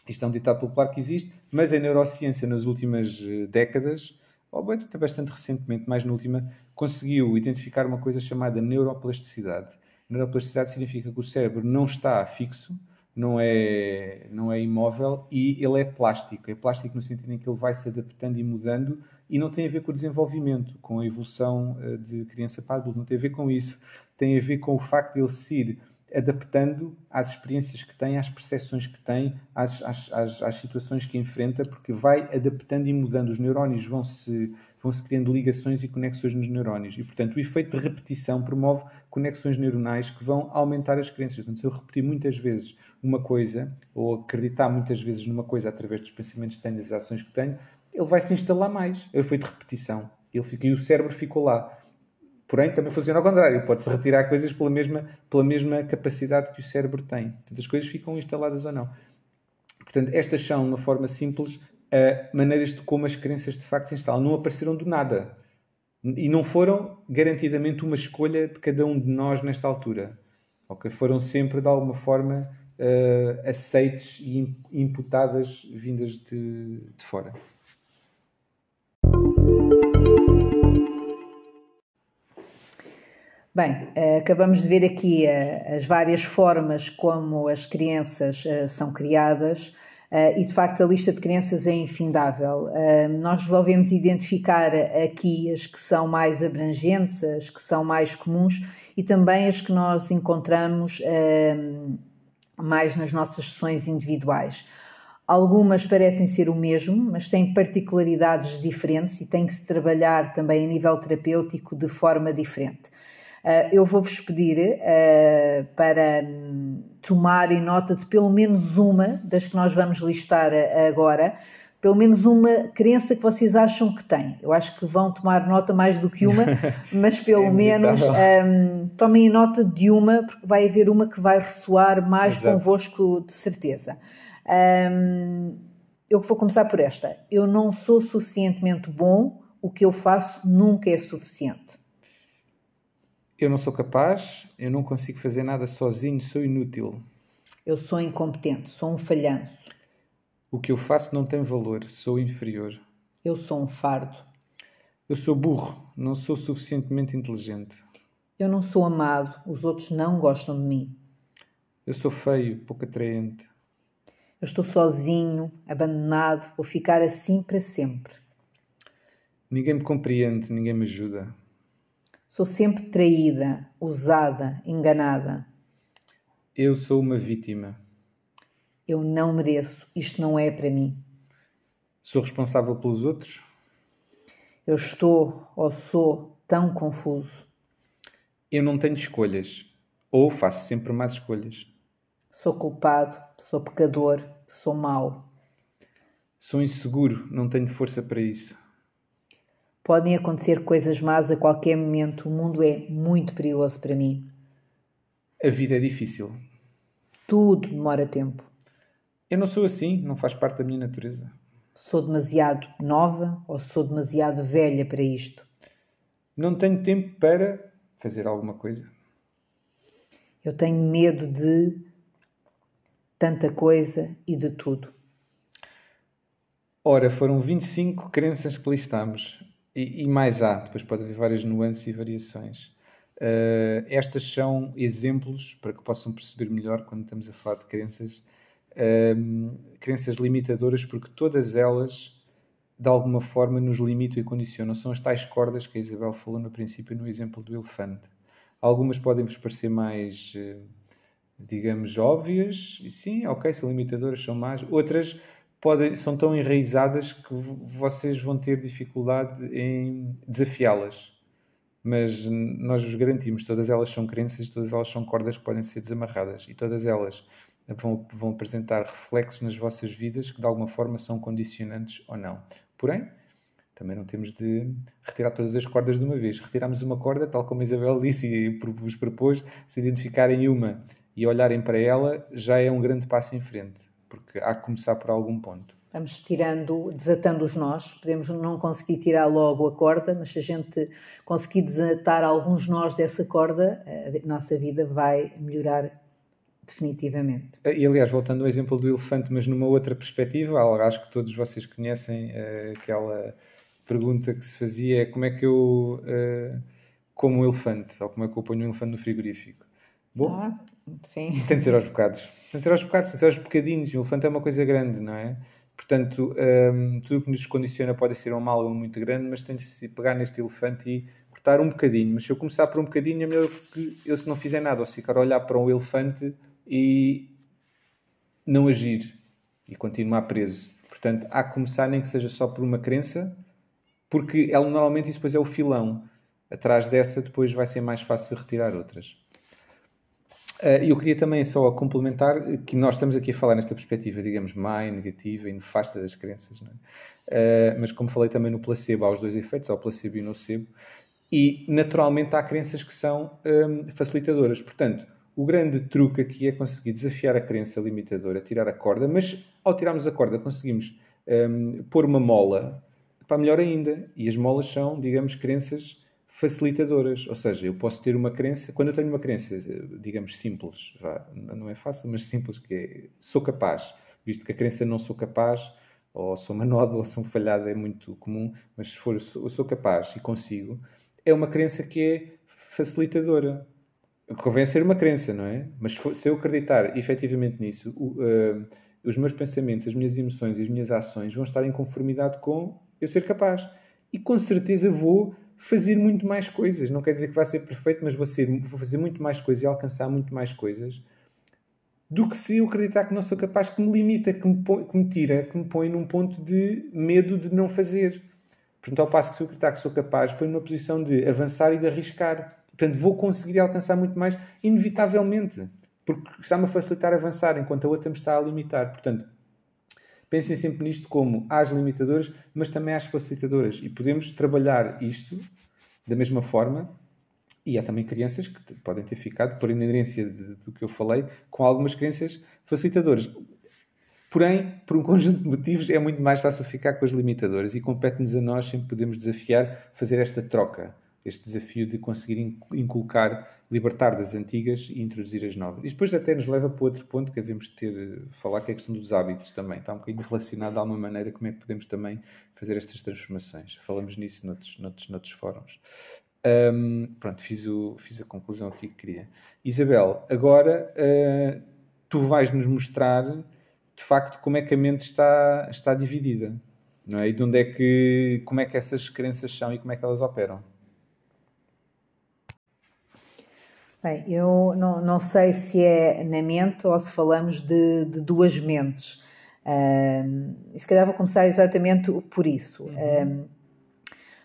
isto é um ditado popular que existe, mas a neurociência nas últimas décadas, bem, até bastante recentemente, mais na última, conseguiu identificar uma coisa chamada neuroplasticidade. Neuroplasticidade significa que o cérebro não está fixo, não é, não é imóvel e ele é plástico. É plástico no sentido em que ele vai se adaptando e mudando e não tem a ver com o desenvolvimento, com a evolução eh, de criança para adulto, não tem a ver com isso. Tem a ver com o facto de ele se ir adaptando às experiências que tem, às percepções que tem, às, às, às, às situações que enfrenta, porque vai adaptando e mudando. Os neurónios vão se vão-se criando ligações e conexões nos neurónios. E, portanto, o efeito de repetição promove conexões neuronais que vão aumentar as crenças. Portanto, se eu repetir muitas vezes uma coisa, ou acreditar muitas vezes numa coisa através dos pensamentos que tenho, das ações que tenho, ele vai se instalar mais. É o efeito de repetição. Ele fica, e o cérebro ficou lá. Porém, também funciona ao contrário. Pode-se retirar coisas pela mesma, pela mesma capacidade que o cérebro tem. Portanto, as coisas ficam instaladas ou não. Portanto, estas são, de uma forma simples, uh, maneiras de como as crenças de facto se instalam. Não apareceram do nada. E não foram garantidamente uma escolha de cada um de nós nesta altura. Okay? Foram sempre, de alguma forma, uh, aceites e imputadas vindas de, de fora. Bem, eh, acabamos de ver aqui as várias formas como as crianças são criadas. E de facto a lista de crenças é infindável. Nós resolvemos identificar aqui as que são mais abrangentes, as que são mais comuns e também as que nós encontramos uh, mais nas nossas sessões individuais. Algumas parecem ser o mesmo, mas têm particularidades diferentes e tem que se trabalhar também a nível terapêutico de forma diferente. Uh, eu vou-vos pedir uh, para um, tomarem nota de pelo menos uma das que nós vamos listar uh, agora, pelo menos uma crença que vocês acham que têm. Eu acho que vão tomar nota mais do que uma, mas pelo é menos um, tomem nota de uma, porque vai haver uma que vai ressoar mais Exato. convosco de certeza. Um, eu vou começar por esta. Eu não sou suficientemente bom, o que eu faço nunca é suficiente eu não sou capaz, eu não consigo fazer nada sozinho, sou inútil. Eu sou incompetente, sou um falhanço. O que eu faço não tem valor, sou inferior. Eu sou um fardo. Eu sou burro, não sou suficientemente inteligente. Eu não sou amado, os outros não gostam de mim. Eu sou feio, pouco atraente. Eu estou sozinho, abandonado, vou ficar assim para sempre. Ninguém me compreende, ninguém me ajuda. Sou sempre traída, usada, enganada. Eu sou uma vítima. Eu não mereço, isto não é para mim. Sou responsável pelos outros? Eu estou ou sou tão confuso. Eu não tenho escolhas, ou faço sempre más escolhas. Sou culpado, sou pecador, sou mau. Sou inseguro, não tenho força para isso. Podem acontecer coisas más a qualquer momento. O mundo é muito perigoso para mim. A vida é difícil. Tudo demora tempo. Eu não sou assim, não faz parte da minha natureza. Sou demasiado nova ou sou demasiado velha para isto? Não tenho tempo para fazer alguma coisa. Eu tenho medo de tanta coisa e de tudo. Ora, foram 25 crenças que listamos. E, e, mais há, depois pode haver várias nuances e variações. Uh, estas são exemplos para que possam perceber melhor quando estamos a falar de crenças. um, crenças limitadoras, porque todas elas de alguma forma nos limitam e condicionam. São as tais cordas que a Isabel falou no princípio no exemplo do elefante. Algumas podem vos parecer mais, eh, digamos, óbvias, e sim, ok, são limitadoras, são más. Outras podem, são tão enraizadas que vocês vão ter dificuldade em desafiá-las. Mas nós vos garantimos, todas elas são crenças, todas elas são cordas que podem ser desamarradas e todas elas vão, vão apresentar reflexos nas vossas vidas que de alguma forma são condicionantes ou não. Porém, também não temos de retirar todas as cordas de uma vez. Retiramos uma corda, tal como a Isabel disse e vos propôs, se identificarem uma e olharem para ela, já é um grande passo em frente, porque há que começar por algum ponto. Vamos tirando, desatando os nós. Podemos não conseguir tirar logo a corda, mas se a gente conseguir desatar alguns nós dessa corda, a nossa vida vai melhorar definitivamente. E aliás, voltando ao exemplo do elefante, mas numa outra perspectiva, acho que todos vocês conhecem uh, aquela pergunta que se fazia: é como é que eu uh, como um elefante? Ou como é que eu ponho um elefante no frigorífico? Bom, ah, sim. tem de ser aos bocados. Tem de ser aos bocados, tem de ser aos bocadinhos. O elefante é uma coisa grande, não é? Portanto, um, ehm, tudo o que nos condiciona pode ser um mal muito grande, mas tem de se pegar neste elefante e cortar um bocadinho. Mas se eu começar por um bocadinho, é melhor que eu, se não fizer nada, ou se ficar a olhar para um elefante e não agir e continuar preso. Portanto, há que começar nem que seja só por uma crença, porque ela normalmente isso depois é o filão. Atrás dessa depois vai ser mais fácil retirar outras. Uh, eu queria também só complementar que nós estamos aqui a falar nesta perspectiva, digamos, má negativa e nefasta das crenças, é? uh, mas como falei também no placebo, há os dois efeitos, há o placebo e o nocebo, e naturalmente há crenças que são um, facilitadoras. Portanto, o grande truque aqui é conseguir desafiar a crença limitadora, tirar a corda, mas ao tirarmos a corda conseguimos um, pôr uma mola para melhor ainda. E as molas são, digamos, crenças facilitadoras. Ou seja, eu posso ter uma crença, quando eu tenho uma crença, digamos, simples, não é fácil, mas simples, que é sou capaz, visto que a crença não sou capaz, ou sou manodo ou sou falhada é muito comum, mas se for eu sou capaz e consigo, é uma crença que é facilitadora. Convém ser uma crença, não é? Mas se eu acreditar efetivamente nisso, o, uh, os meus pensamentos, as minhas emoções e as minhas ações vão estar em conformidade com eu ser capaz. E com certeza vou fazer muito mais coisas. Não quer dizer que vai ser perfeito, mas vou, ser, vou fazer muito mais coisas e alcançar muito mais coisas do que se eu acreditar que não sou capaz, que me limita, que me, põe, que me tira, que me põe num ponto de medo de não fazer. Portanto, ao passo que se eu acreditar que sou capaz, põe-me numa posição de avançar e de arriscar. Portanto, vou conseguir alcançar muito mais, inevitavelmente, porque está-me a facilitar avançar, enquanto a outra me está a limitar. Portanto, pensem sempre nisto como as limitadoras, mas também as facilitadoras. E podemos trabalhar isto da mesma forma. E há também crianças que podem ter ficado, por inerência do que eu falei, com algumas crenças facilitadoras. Porém, por um conjunto de motivos, é muito mais fácil ficar com as limitadoras e compete-nos a nós, sempre podemos desafiar, fazer esta troca este desafio de conseguir inculcar, libertar das antigas e introduzir as novas. E depois até nos leva para outro ponto que devemos ter, falar, que é a questão dos hábitos também. Está um bocadinho relacionado de alguma maneira como é que podemos também fazer estas transformações. Falamos nisso noutros, noutros, noutros fóruns. Um, pronto, fiz, o, fiz a conclusão aqui que queria. Isabel, agora uh, tu vais nos mostrar de facto como é que a mente está, está dividida. Não é? E de onde é que, como é que essas crenças são e como é que elas operam. Bem, eu não, não sei se é na mente ou se falamos de, de duas mentes. Um, e se calhar vou começar exatamente por isso. Uhum. Um,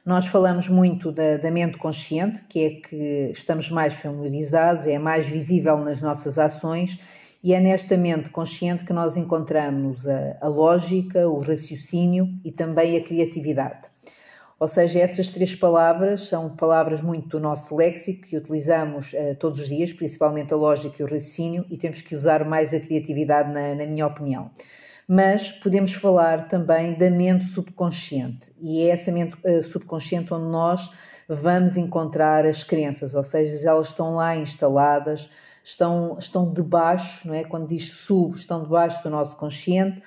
nós falamos muito da, da, mente consciente, que é que estamos mais familiarizados, é mais visível nas nossas ações, e é nesta mente consciente que nós encontramos a, a lógica, o raciocínio e também a criatividade. Ou seja, essas três palavras são palavras muito do nosso léxico que utilizamos uh, todos os dias, principalmente a lógica e o raciocínio, e temos que usar mais a criatividade, na, na minha opinião. Mas podemos falar também da mente subconsciente, e é essa mente uh, subconsciente onde nós vamos encontrar as crenças, ou seja, elas estão lá instaladas, estão, estão debaixo, não é? Quando diz sub, estão debaixo do nosso consciente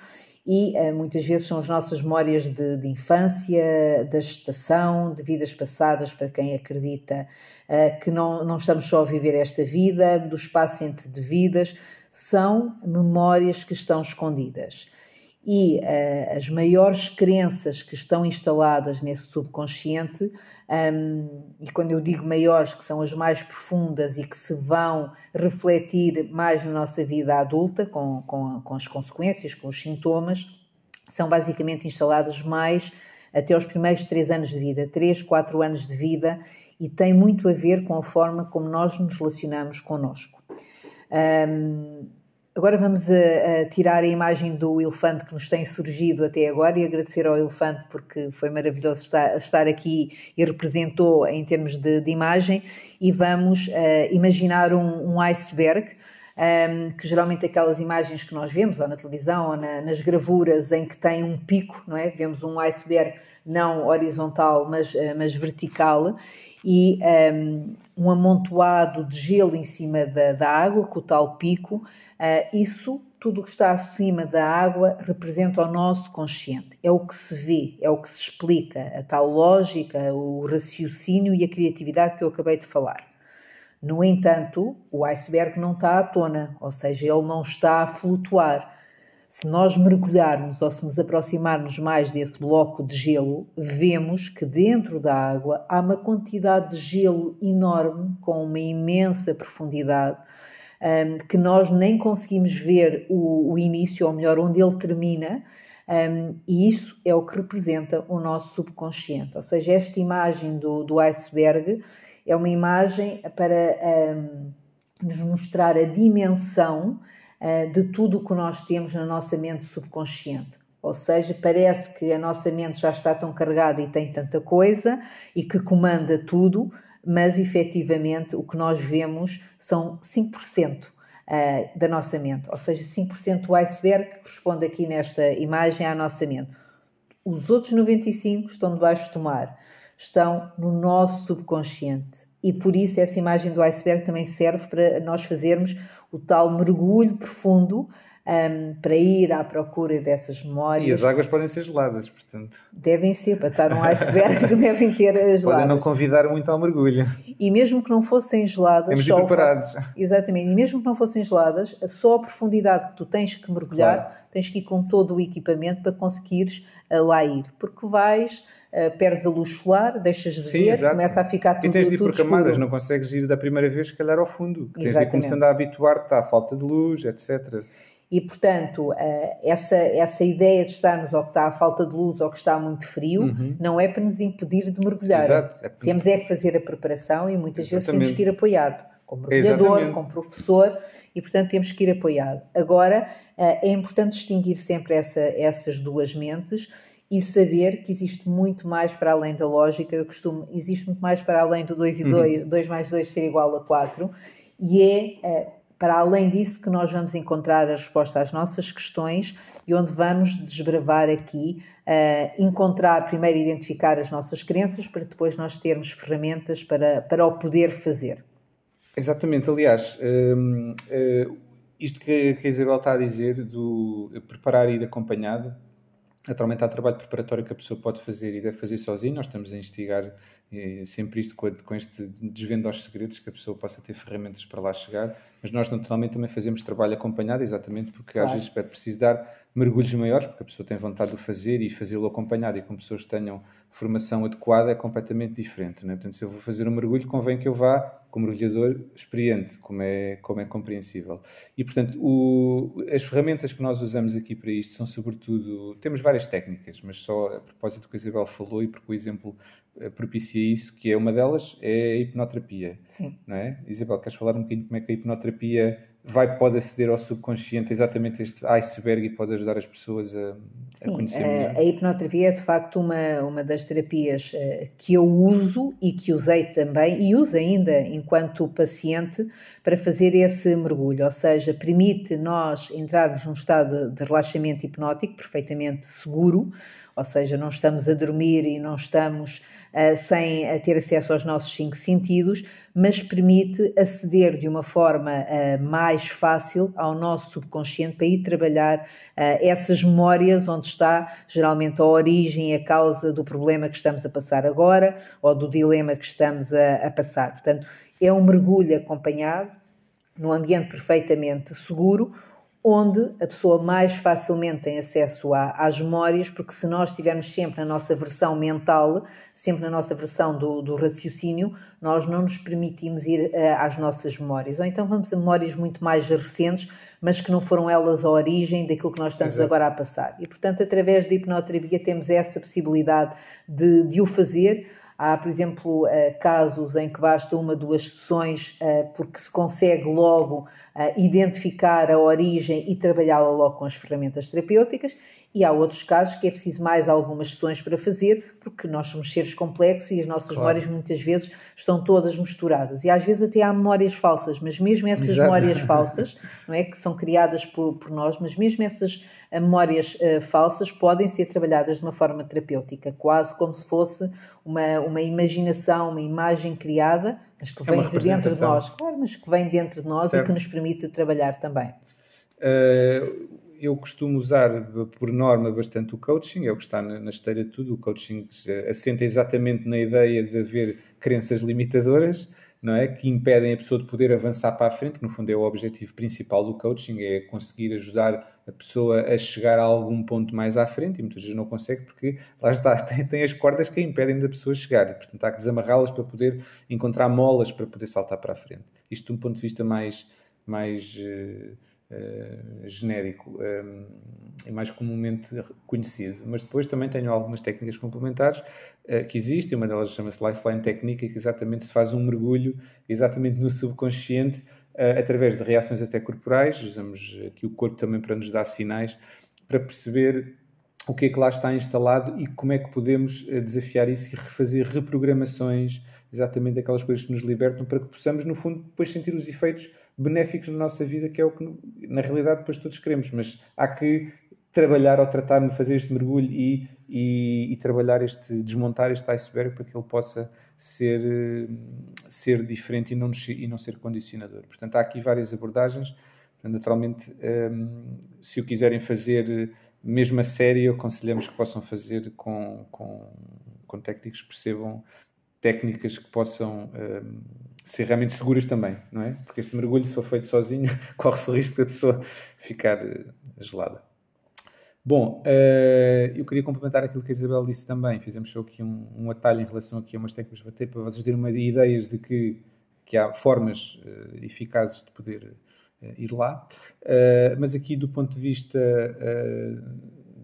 e uh, muitas vezes são as nossas memórias de, de, infância, da gestação, de vidas passadas, para quem acredita uh, que não, não estamos só a viver esta vida, do espaço entre de vidas, são memórias que estão escondidas. E uh, as maiores crenças que estão instaladas nesse subconsciente, um, e quando eu digo maiores, que são as mais profundas e que se vão refletir mais na nossa vida adulta, com, com, com as consequências, com os sintomas, são basicamente instaladas mais até os primeiros três anos de vida, três, quatro anos de vida, e tem muito a ver com a forma como nós nos relacionamos connosco. Um, Agora vamos a, a, tirar a imagem do elefante que nos tem surgido até agora e agradecer ao elefante porque foi maravilhoso estar, estar aqui e representou em termos de, de imagem. E vamos uh, imaginar um, um iceberg, um, ehm, que geralmente aquelas imagens que nós vemos, ou na televisão, ou na, nas gravuras, em que tem um pico, não é? Vemos um iceberg não horizontal, mas, uh, mas vertical, e um, ehm, um amontoado de gelo em cima da, da água, com o tal pico. Uh, isso, tudo o que está acima da água, representa o nosso consciente. É o que se vê, é o que se explica, a tal lógica, o raciocínio e a criatividade que eu acabei de falar. No entanto, o iceberg não está à tona, ou seja, ele não está a flutuar. Se nós mergulharmos ou se nos aproximarmos mais desse bloco de gelo, vemos que dentro da água há uma quantidade de gelo enorme, com uma imensa profundidade, um, que nós nem conseguimos ver o, o, início, ou melhor, onde ele termina, um, e isso é o que representa o nosso subconsciente. Ou seja, esta imagem do, do iceberg é uma imagem para um, nos mostrar a dimensão uh, de tudo o que nós temos na nossa mente subconsciente. Ou seja, parece que a nossa mente já está tão carregada e tem tanta coisa e que comanda tudo, mas efetivamente o que nós vemos são 5% eh, da nossa mente, ou seja, 5% do iceberg que corresponde aqui nesta imagem à nossa mente. Os outros 95% estão debaixo do mar, estão no nosso subconsciente. E por isso essa imagem do iceberg também serve para nós fazermos o tal mergulho profundo um, para ir à procura dessas memórias. E as águas podem ser geladas, portanto. Devem ser, para estar num iceberg devem ter geladas. Podem não convidar muito ao mergulho. E mesmo que não fossem geladas... Temos de preparados. Exatamente, e mesmo que não fossem geladas, só a profundidade que tu tens que mergulhar, claro. tens que ir com todo o equipamento para conseguires uh, lá ir, porque vais... Uh, perdes a luz solar, deixas de Sim, ver, exato. começa a ficar tudo E tens de ir por camadas, não consegues ir da primeira vez, se calhar, ao fundo. Tens de ir começando a habituar-te à falta de luz, etc. E, portanto, eh, essa, essa ideia de estarmos ou que está a falta de luz ou que está muito frio uhum. não é para nos impedir de mergulhar. Exato. É Temos é que fazer a preparação e muitas Exatamente. vezes temos que ir apoiado, como mergulhador, Exatamente. como professor, e, portanto, temos que ir apoiado. Agora, eh, é importante distinguir sempre essa, essas duas mentes e saber que existe muito mais para além da lógica. Eu costumo, existe muito mais para além do 2 e 2, uhum. 2 mais 2 ser igual a 4, e é eh, para além disso que nós vamos encontrar a resposta às nossas questões e onde vamos desbravar aqui, uh, encontrar, primeiro identificar as nossas crenças, para depois nós termos ferramentas para, para o poder fazer. Exatamente, aliás, uh, uh, isto que, que a Isabel está a dizer, do preparar e ir acompanhado, Atualmente há trabalho preparatório que a pessoa pode fazer e deve fazer sozinho. Nós estamos a investigar eh, sempre isto com, com este desvendo aos segredos, que a pessoa possa ter ferramentas para lá chegar. Mas nós naturalmente também fazemos trabalho acompanhado, exatamente porque claro. às vezes é preciso dar mergulhos maiores, porque a pessoa tem vontade de o fazer e fazê-lo acompanhado e com pessoas que tenham formação adequada é completamente diferente. Não é? Portanto, se eu vou fazer um mergulho, convém que eu vá com um mergulhador experiente, como é, como é compreensível. E, portanto, o, as ferramentas que nós usamos aqui para isto são, sobretudo, temos várias técnicas, mas só a propósito do que a Isabel falou e porque o exemplo eh, propicia isso, que é uma delas é a hipnoterapia. Sim. Não é? Isabel, queres falar um bocadinho como é que a hipnoterapia vai, pode aceder ao subconsciente exatamente este iceberg e pode ajudar as pessoas a, Sim, a conhecer melhor. A, a hipnoterapia é de facto uma, uma das terapias uh, que eu uso e que usei também e uso ainda enquanto paciente para fazer esse mergulho, ou seja, permite nós entrarmos num estado de relaxamento hipnótico perfeitamente seguro, ou seja, não estamos a dormir e não estamos uh, sem ter acesso aos nossos cinco sentidos, mas permite aceder de uma forma uh, mais fácil ao nosso subconsciente para ir trabalhar uh, essas memórias onde está geralmente a origem a causa do problema que estamos a passar agora ou do dilema que estamos a, a passar. Portanto, é um mergulho acompanhado num ambiente perfeitamente seguro, onde a pessoa mais facilmente tem acesso a, às memórias, porque se nós estivermos sempre na nossa versão mental, sempre na nossa versão do, do raciocínio, nós não nos permitimos ir uh, às nossas memórias. Ou então vamos a memórias muito mais recentes, mas que não foram elas a origem daquilo que nós estamos Exato. agora a passar. E, portanto, através da hipnoterapia temos essa possibilidade de, de o fazer Há, por exemplo, eh, casos em que basta uma, duas sessões eh, porque se consegue logo eh, identificar a origem e trabalhá-la logo com as ferramentas terapêuticas, e há outros casos que é preciso mais algumas sessões para fazer, porque nós somos seres complexos e as nossas claro. memórias muitas vezes estão todas misturadas. E às vezes até há memórias falsas, mas mesmo essas Exato. memórias falsas, não é que são criadas por, por nós, mas mesmo essas memórias uh, falsas podem ser trabalhadas de uma forma terapêutica, quase como se fosse uma, uma imaginação, uma imagem criada, mas que é vem de dentro de nós, claro, mas que vem dentro de nós certo. e que nos permite trabalhar também. Uh, eu costumo usar, por norma, bastante o coaching, é o que está na, na esteira de tudo. O coaching assenta exatamente na ideia de haver crenças limitadoras, não é? Que impedem a pessoa de poder avançar para a frente, que no fundo é o objetivo principal do coaching, é conseguir ajudar a pessoa a chegar a algum ponto mais à frente e muitas vezes não consegue porque lá está, tem, tem as cordas que a impedem da pessoa chegar e portanto há que desamarrá-las para poder encontrar molas para poder saltar para a frente. Isto de um ponto de vista mais, mais uh, uh, genérico um, e mais comumente conhecido. Mas depois também tenho algumas técnicas complementares uh, que existem, uma delas chama-se Lifeline Técnica, que exatamente se faz um mergulho exatamente no subconsciente através de reações até corporais, usamos aqui o corpo também para nos dar sinais, para perceber o que é que lá está instalado e como é que podemos eh, desafiar isso e refazer reprogramações, exatamente daquelas coisas que nos libertam, para que possamos, no fundo, depois sentir os efeitos benéficos na nossa vida, que é o que, na realidade, depois todos queremos. Mas há que trabalhar ou tratar de fazer este mergulho e, e, e trabalhar este, desmontar este iceberg para que ele possa ser, eh, ser diferente e não, e não ser condicionador. Portanto, há aqui várias abordagens. Naturalmente, ehm, se o quiserem fazer mesmo a sério, aconselhamos que possam fazer com, com, com técnicos que percebam técnicas que possam ehm, ser realmente seguras também, não é? Porque este mergulho, se for feito sozinho, corre-se o risco da pessoa ficar eh, gelada. Bom, uh, eu queria complementar aquilo que a Isabel disse também. Fizemos só aqui um, um atalho em relação aqui a umas técnicas de bater para vocês terem uma ideias de que, que há formas uh, eficazes de poder uh, ir lá. mas aqui, do ponto de vista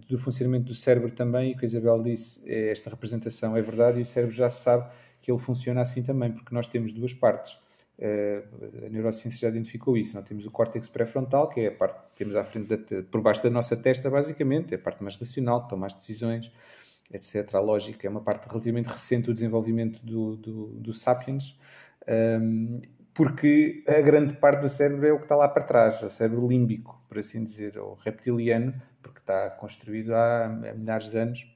do funcionamento do cérebro também, o que a Isabel disse, é esta representação é verdade e o cérebro já sabe que ele funciona assim também, porque nós temos duas partes a neurociência já identificou isso. Temos o córtex pré-frontal, que é a parte que temos à frente, da, por baixo da nossa testa, basicamente, é a parte mais racional, toma as decisões, etc. A lógica é uma parte relativamente recente do desenvolvimento do, do, do sapiens, um, ehm, porque a grande parte do cérebro é o que está lá para trás, o cérebro límbico, por assim dizer, ou reptiliano, porque está construído há milhares de anos,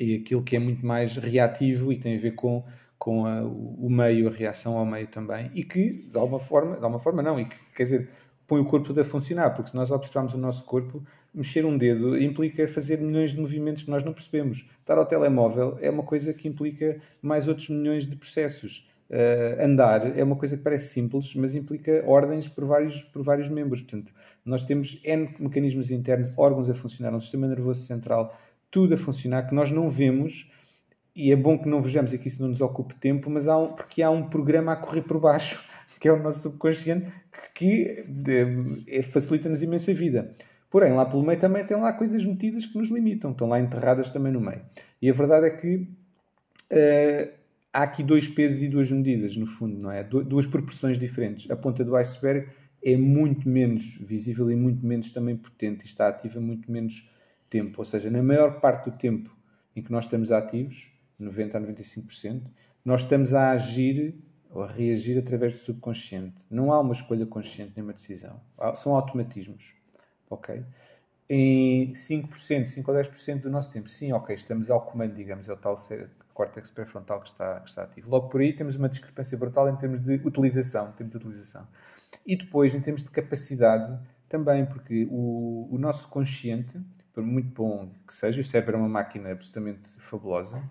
e aquilo que é muito mais reativo e tem a ver com com a, o meio, a reação ao meio também, e que, de alguma forma, de alguma forma não, e que, quer dizer, põe o corpo todo a funcionar, porque se nós observarmos o nosso corpo, mexer um dedo implica fazer milhões de movimentos que nós não percebemos. Estar ao telemóvel é uma coisa que implica mais outros milhões de processos. Uh, andar é uma coisa que parece simples, mas implica ordens por vários, por vários membros. Portanto, nós temos N mecanismos internos, órgãos a funcionar, um sistema nervoso central, tudo a funcionar, que nós não vemos, e é bom que não vejamos aqui se não nos ocupe tempo, mas há um, porque há um programa a correr por baixo, que é o nosso subconsciente, que, é, facilita-nos imensa vida. Porém, lá pelo meio também tem lá coisas metidas que nos limitam, estão lá enterradas também no meio. E a verdade é que uh, há aqui dois pesos e duas medidas, no fundo, não é? Duas proporções diferentes. A ponta do iceberg é muito menos visível e muito menos também potente e está ativa muito menos tempo. Ou seja, na maior parte do tempo em que nós estamos ativos, 90% a 95%, nós estamos a agir ou a reagir através do subconsciente. Não há uma escolha consciente nem uma decisão. São automatismos. Ok? Em 5%, 5 ou 10% do nosso tempo, sim, ok, estamos ao comando, digamos, é o tal córtex pré-frontal que está, que está ativo. Logo por aí temos uma discrepância brutal em termos de utilização, tempo de utilização. E depois, em termos de capacidade, também, porque o, o nosso consciente, por muito bom que seja, o cérebro é uma máquina absolutamente fabulosa,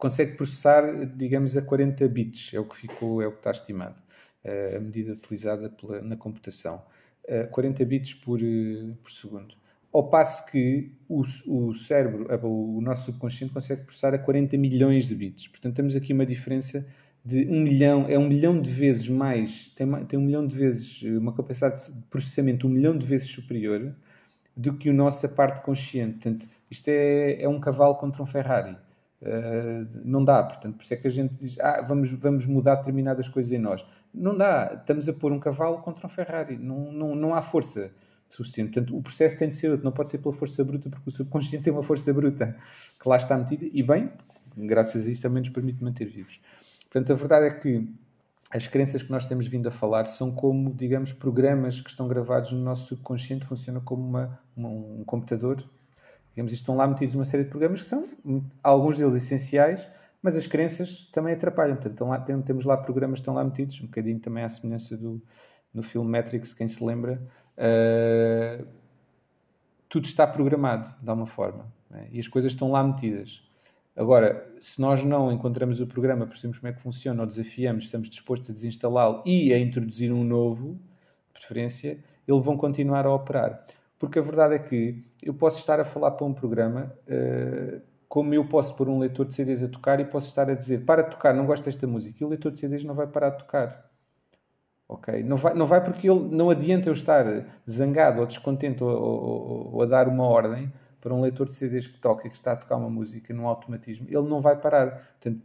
consegue processar, digamos, a 40 bits, é o que ficou, é o que está estimado, eh, a medida utilizada pela, na computação. 40 eh, bits por, eh, por segundo. Ao passo que o, o cérebro, o nosso subconsciente consegue processar a 40 milhões de bits. Portanto, temos aqui uma diferença de um milhão, é um milhão de vezes mais, tem, tem um milhão de vezes, uma capacidade de processamento um milhão de vezes superior do que a nossa parte consciente. Portanto, isto é, é um cavalo contra um Ferrari. Uh, não dá, portanto, por isso é que a gente diz, ah, vamos, vamos mudar determinadas coisas em nós. Não dá, estamos a pôr um cavalo contra um Ferrari, não, não, não há força suficiente. Portanto, o processo tem de ser outro, não pode ser pela força bruta, porque o subconsciente tem uma força bruta que lá está metida, e bem, graças a isso também nos permite manter vivos. Portanto, a verdade é que as crenças que nós temos vindo a falar são como, digamos, programas que estão gravados no nosso subconsciente, funcionam como uma, uma, um computador. Digamos, estão lá metidos uma série de programas que são, alguns deles essenciais, mas as crenças também atrapalham. Portanto, lá, temos lá programas que estão lá metidos, um bocadinho também à semelhança do, no filme Matrix, quem se lembra. Uh, tudo está programado, de alguma forma. Né? E as coisas estão lá metidas. Agora, se nós não encontramos o programa, percebemos como é que funciona, ou desafiamos, estamos dispostos a desinstalá-lo e a introduzir um novo, de preferência, eles vão continuar a operar. Porque a verdade é que eu posso estar a falar para um programa, uh, como eu posso pôr um leitor de CDs a tocar e posso estar a dizer para de tocar, não gosto desta música, e o leitor de CDs não vai parar de tocar. Ok? Não vai, não vai porque ele, não adianta eu estar zangado ou descontente ou, ou, ou a dar uma ordem para um leitor de CDs que toca e que está a tocar uma música num automatismo, ele não vai parar. Portanto,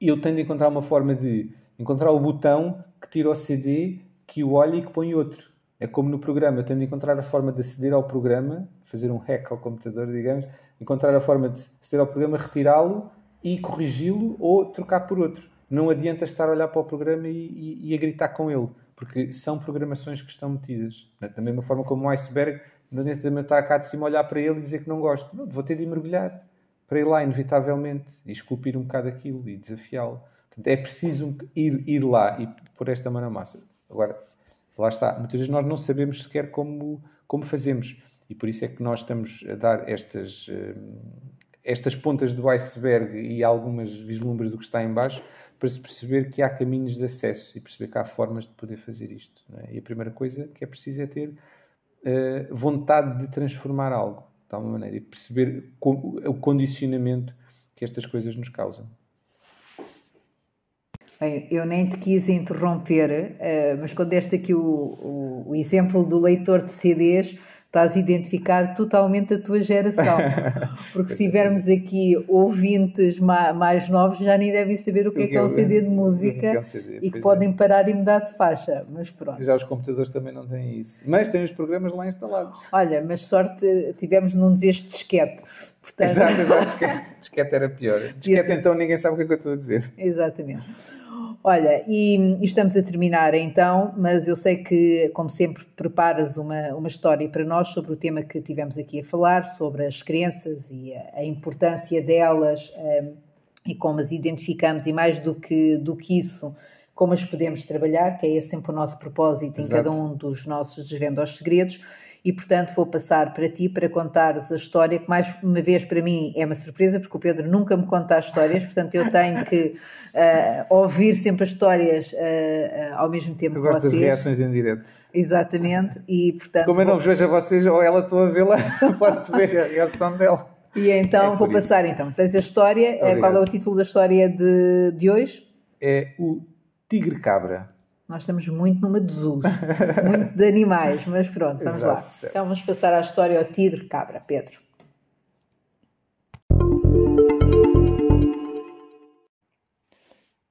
eu tenho de encontrar uma forma de encontrar o botão que tira o CD, que o olha e que põe outro. É como no programa, eu tenho de encontrar a forma de aceder ao programa, fazer um hack ao computador, digamos, encontrar a forma de aceder ao programa, retirá-lo e corrigi-lo ou trocar por outro. Não adianta estar a olhar para o programa e, e, e, a gritar com ele, porque são programações que estão metidas. Da mesma forma como o iceberg não adianta também estar cá de cima olhar para ele e dizer que não gosto. Não, vou ter de mergulhar para ir lá, inevitavelmente, e esculpir um bocado aquilo e desafiá-lo. É preciso ir, ir lá e pôr esta mão na massa. Agora, lá está. Muitas vezes nós não sabemos sequer como, como fazemos. E por isso é que nós estamos a dar estas, eh, estas pontas do iceberg e algumas vislumbres do que está em baixo para se perceber que há caminhos de acesso e perceber que há formas de poder fazer isto. É? E a primeira coisa que é preciso é ter uh, vontade de transformar algo, de alguma maneira, e perceber o condicionamento que estas coisas nos causam. Bem, eu nem te quis interromper, uh, mas quando deste aqui o, o, o exemplo do leitor de CDs, estás identificado totalmente a tua geração. Porque se tivermos aqui ouvintes mais novos, já nem devem saber o que, é que é um CD de música é um CD, e que podem é. parar e mudar de faixa. Mas pronto. Já os computadores também não têm isso. Mas têm os programas lá instalados. Olha, mas sorte tivemos num destes disquete. Portanto... Exato, exato. Disquete, disquete era pior. Disquete, então ninguém sabe o que é que eu estou a dizer. Exatamente. Olha, e, e, estamos a terminar então, mas eu sei que, como sempre, preparas uma, uma história para nós sobre o tema que tivemos aqui a falar, sobre as crenças e a, a importância delas um, e como as identificamos, e mais do que, do que isso, como as podemos trabalhar, que é esse sempre o nosso propósito Exato. em cada um dos nossos Desvendo aos Segredos e, portanto, vou passar para ti para contares a história, que mais uma vez para mim é uma surpresa, porque o Pedro nunca me conta as histórias, portanto, eu tenho que uh, ouvir sempre as histórias uh, uh, ao mesmo tempo eu que vocês. das reações em direto. Exatamente, e portanto. Como eu não vos vejo a vocês, ou ela estou a vê-la, posso ver a reação dela. E então é vou passar então. Tens a história, Obrigado. qual é o título da história de, de hoje? É o Tigre Cabra. Nós estamos muito numa de zoos, muito de animais, mas pronto, vamos Exato, lá. Certo. Então vamos passar à história ao tigre cabra, Pedro.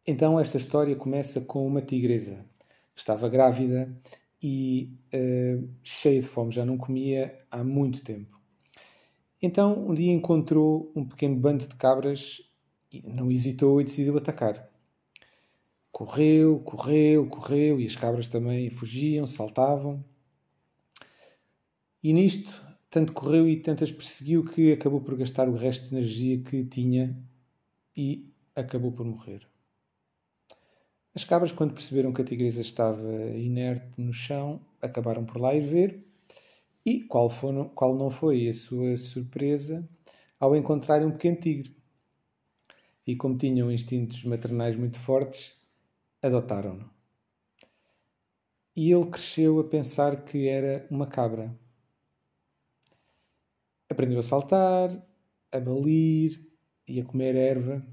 Então esta história começa com uma tigresa que estava grávida e uh, cheia de fome, já não comia há muito tempo. Então um dia encontrou um pequeno bando de cabras e não hesitou e decidiu atacar. Correu, correu, correu, e as cabras também fugiam, saltavam. E nisto tanto correu e tantas perseguiu que acabou por gastar o resto de energia que tinha e acabou por morrer. As cabras, quando perceberam que a tigresa estava inerte no chão, acabaram por lá ir ver. E qual, qual não foi a sua surpresa ao encontrarem um pequeno tigre? E como tinham instintos maternais muito fortes, adotaram-no. E ele cresceu a pensar que era uma cabra. Aprendeu a saltar, a balir e a comer erva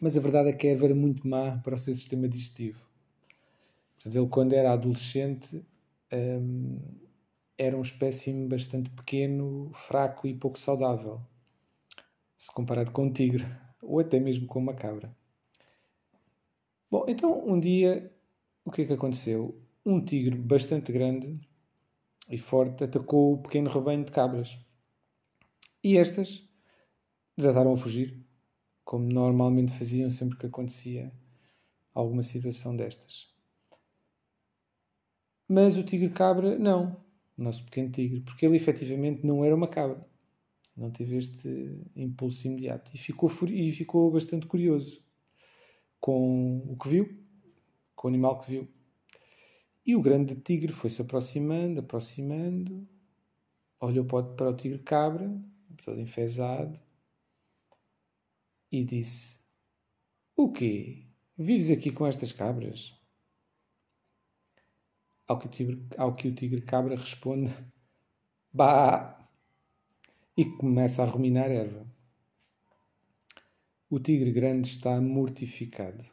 mas a verdade é que a erva era muito má para o seu sistema digestivo. Portanto, ele, quando era adolescente, um, era um espécime bastante pequeno, fraco e pouco saudável, se comparado com um tigre, ou até mesmo com uma cabra. Bom, então um dia, o que é que aconteceu? Um tigre bastante grande e forte atacou o pequeno rebanho de cabras. E estas desataram a fugir como normalmente faziam sempre que acontecia alguma situação destas. Mas o tigre-cabra, não. O nosso pequeno tigre, porque ele efetivamente não era uma cabra. Não teve este impulso imediato. E ficou, e ficou bastante curioso com o que viu, com o animal que viu. E o grande tigre foi-se aproximando, aproximando, olhou para o tigre-cabra, todo enfesado, e disse: O quê? Vives aqui com estas cabras? Ao que o tigre, ao que o tigre cabra responde: Bah! E começa a ruminar erva. O tigre grande está mortificado.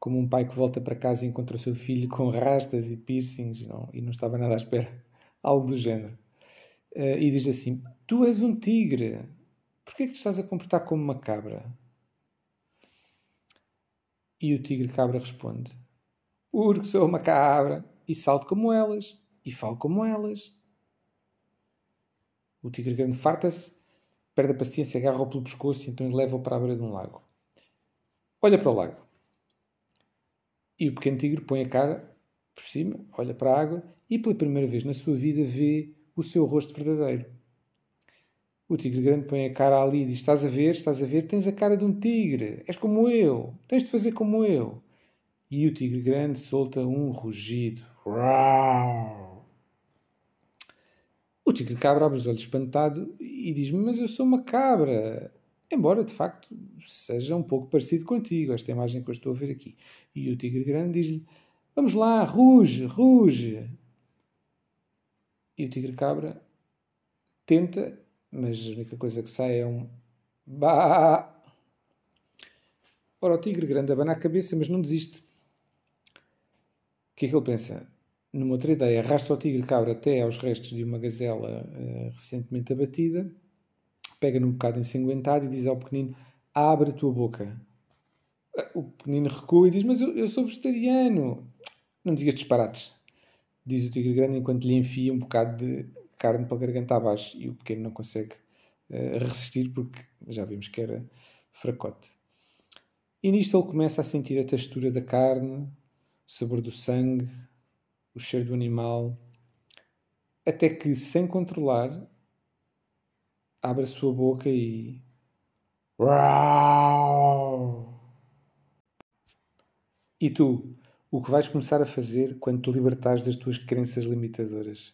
Como um pai que volta para casa e encontra o seu filho com rastas e piercings não, e não estava nada à espera. Algo do género. Uh, e diz assim: Tu és um tigre. Porquê que tu estás a comportar como uma cabra? E o tigre cabra responde: Porque sou uma cabra e salto como elas e falo como elas. O tigre grande farta-se, perde a paciência, agarra-o pelo pescoço e então leva-o para a beira de um lago. Olha para o lago. E o pequeno tigre põe a cara por cima, olha para a água e pela primeira vez na sua vida vê o seu rosto verdadeiro. O tigre grande põe a cara ali e diz: Estás a ver, estás a ver, tens a cara de um tigre, és como eu, tens de fazer como eu. E o tigre grande solta um rugido. O tigre cabra abre os olhos espantado e diz: Mas eu sou uma cabra. Embora de facto seja um pouco parecido contigo, esta imagem que eu estou a ver aqui. E o tigre grande diz-lhe: Vamos lá, ruge, ruge. E o tigre cabra tenta mas a única coisa que sai é um bah. Ora, o tigre grande abana a cabeça, mas não desiste. O que é que ele pensa? Numa outra ideia, arrasta o tigre cabra até aos restos de uma gazela uh, recentemente abatida, pega num bocado ensanguentado e diz ao pequenino: Abre a tua boca. O pequenino recua e diz: Mas eu, eu sou vegetariano. Não digas disparates, diz o tigre grande enquanto lhe enfia um bocado de carne para a garganta abaixo e o pequeno não consegue uh, resistir porque já vimos que era fracote. E nisto ele começa a sentir a textura da carne, o sabor do sangue, o cheiro do animal, até que, sem controlar, abre a sua boca e. E tu, o que vais começar a fazer quando te libertares das tuas crenças limitadoras?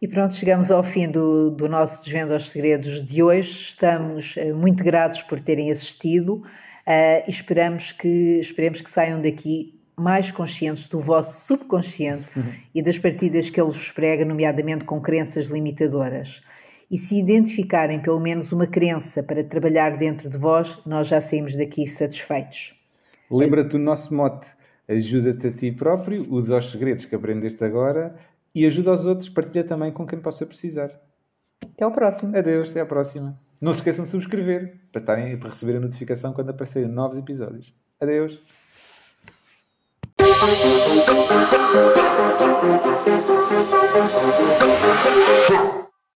E pronto, chegamos ao fim do, do nosso Desvendo aos Segredos de hoje. Estamos uh, muito gratos por terem assistido uh, e esperamos que, esperemos que saiam daqui mais conscientes do vosso subconsciente uhum. e das partidas que ele vos prega, nomeadamente com crenças limitadoras. E se identificarem pelo menos uma crença para trabalhar dentro de vós, nós já saímos daqui satisfeitos. Lembra-te do nosso mote: ajuda-te a ti próprio, usa os segredos que aprendeste agora e ajuda aos outros, partilha também com quem possa precisar. Até ao próximo. Adeus, até à próxima. Não se esqueçam de subscrever para, estarem, para receber a notificação quando aparecerem novos episódios. Adeus!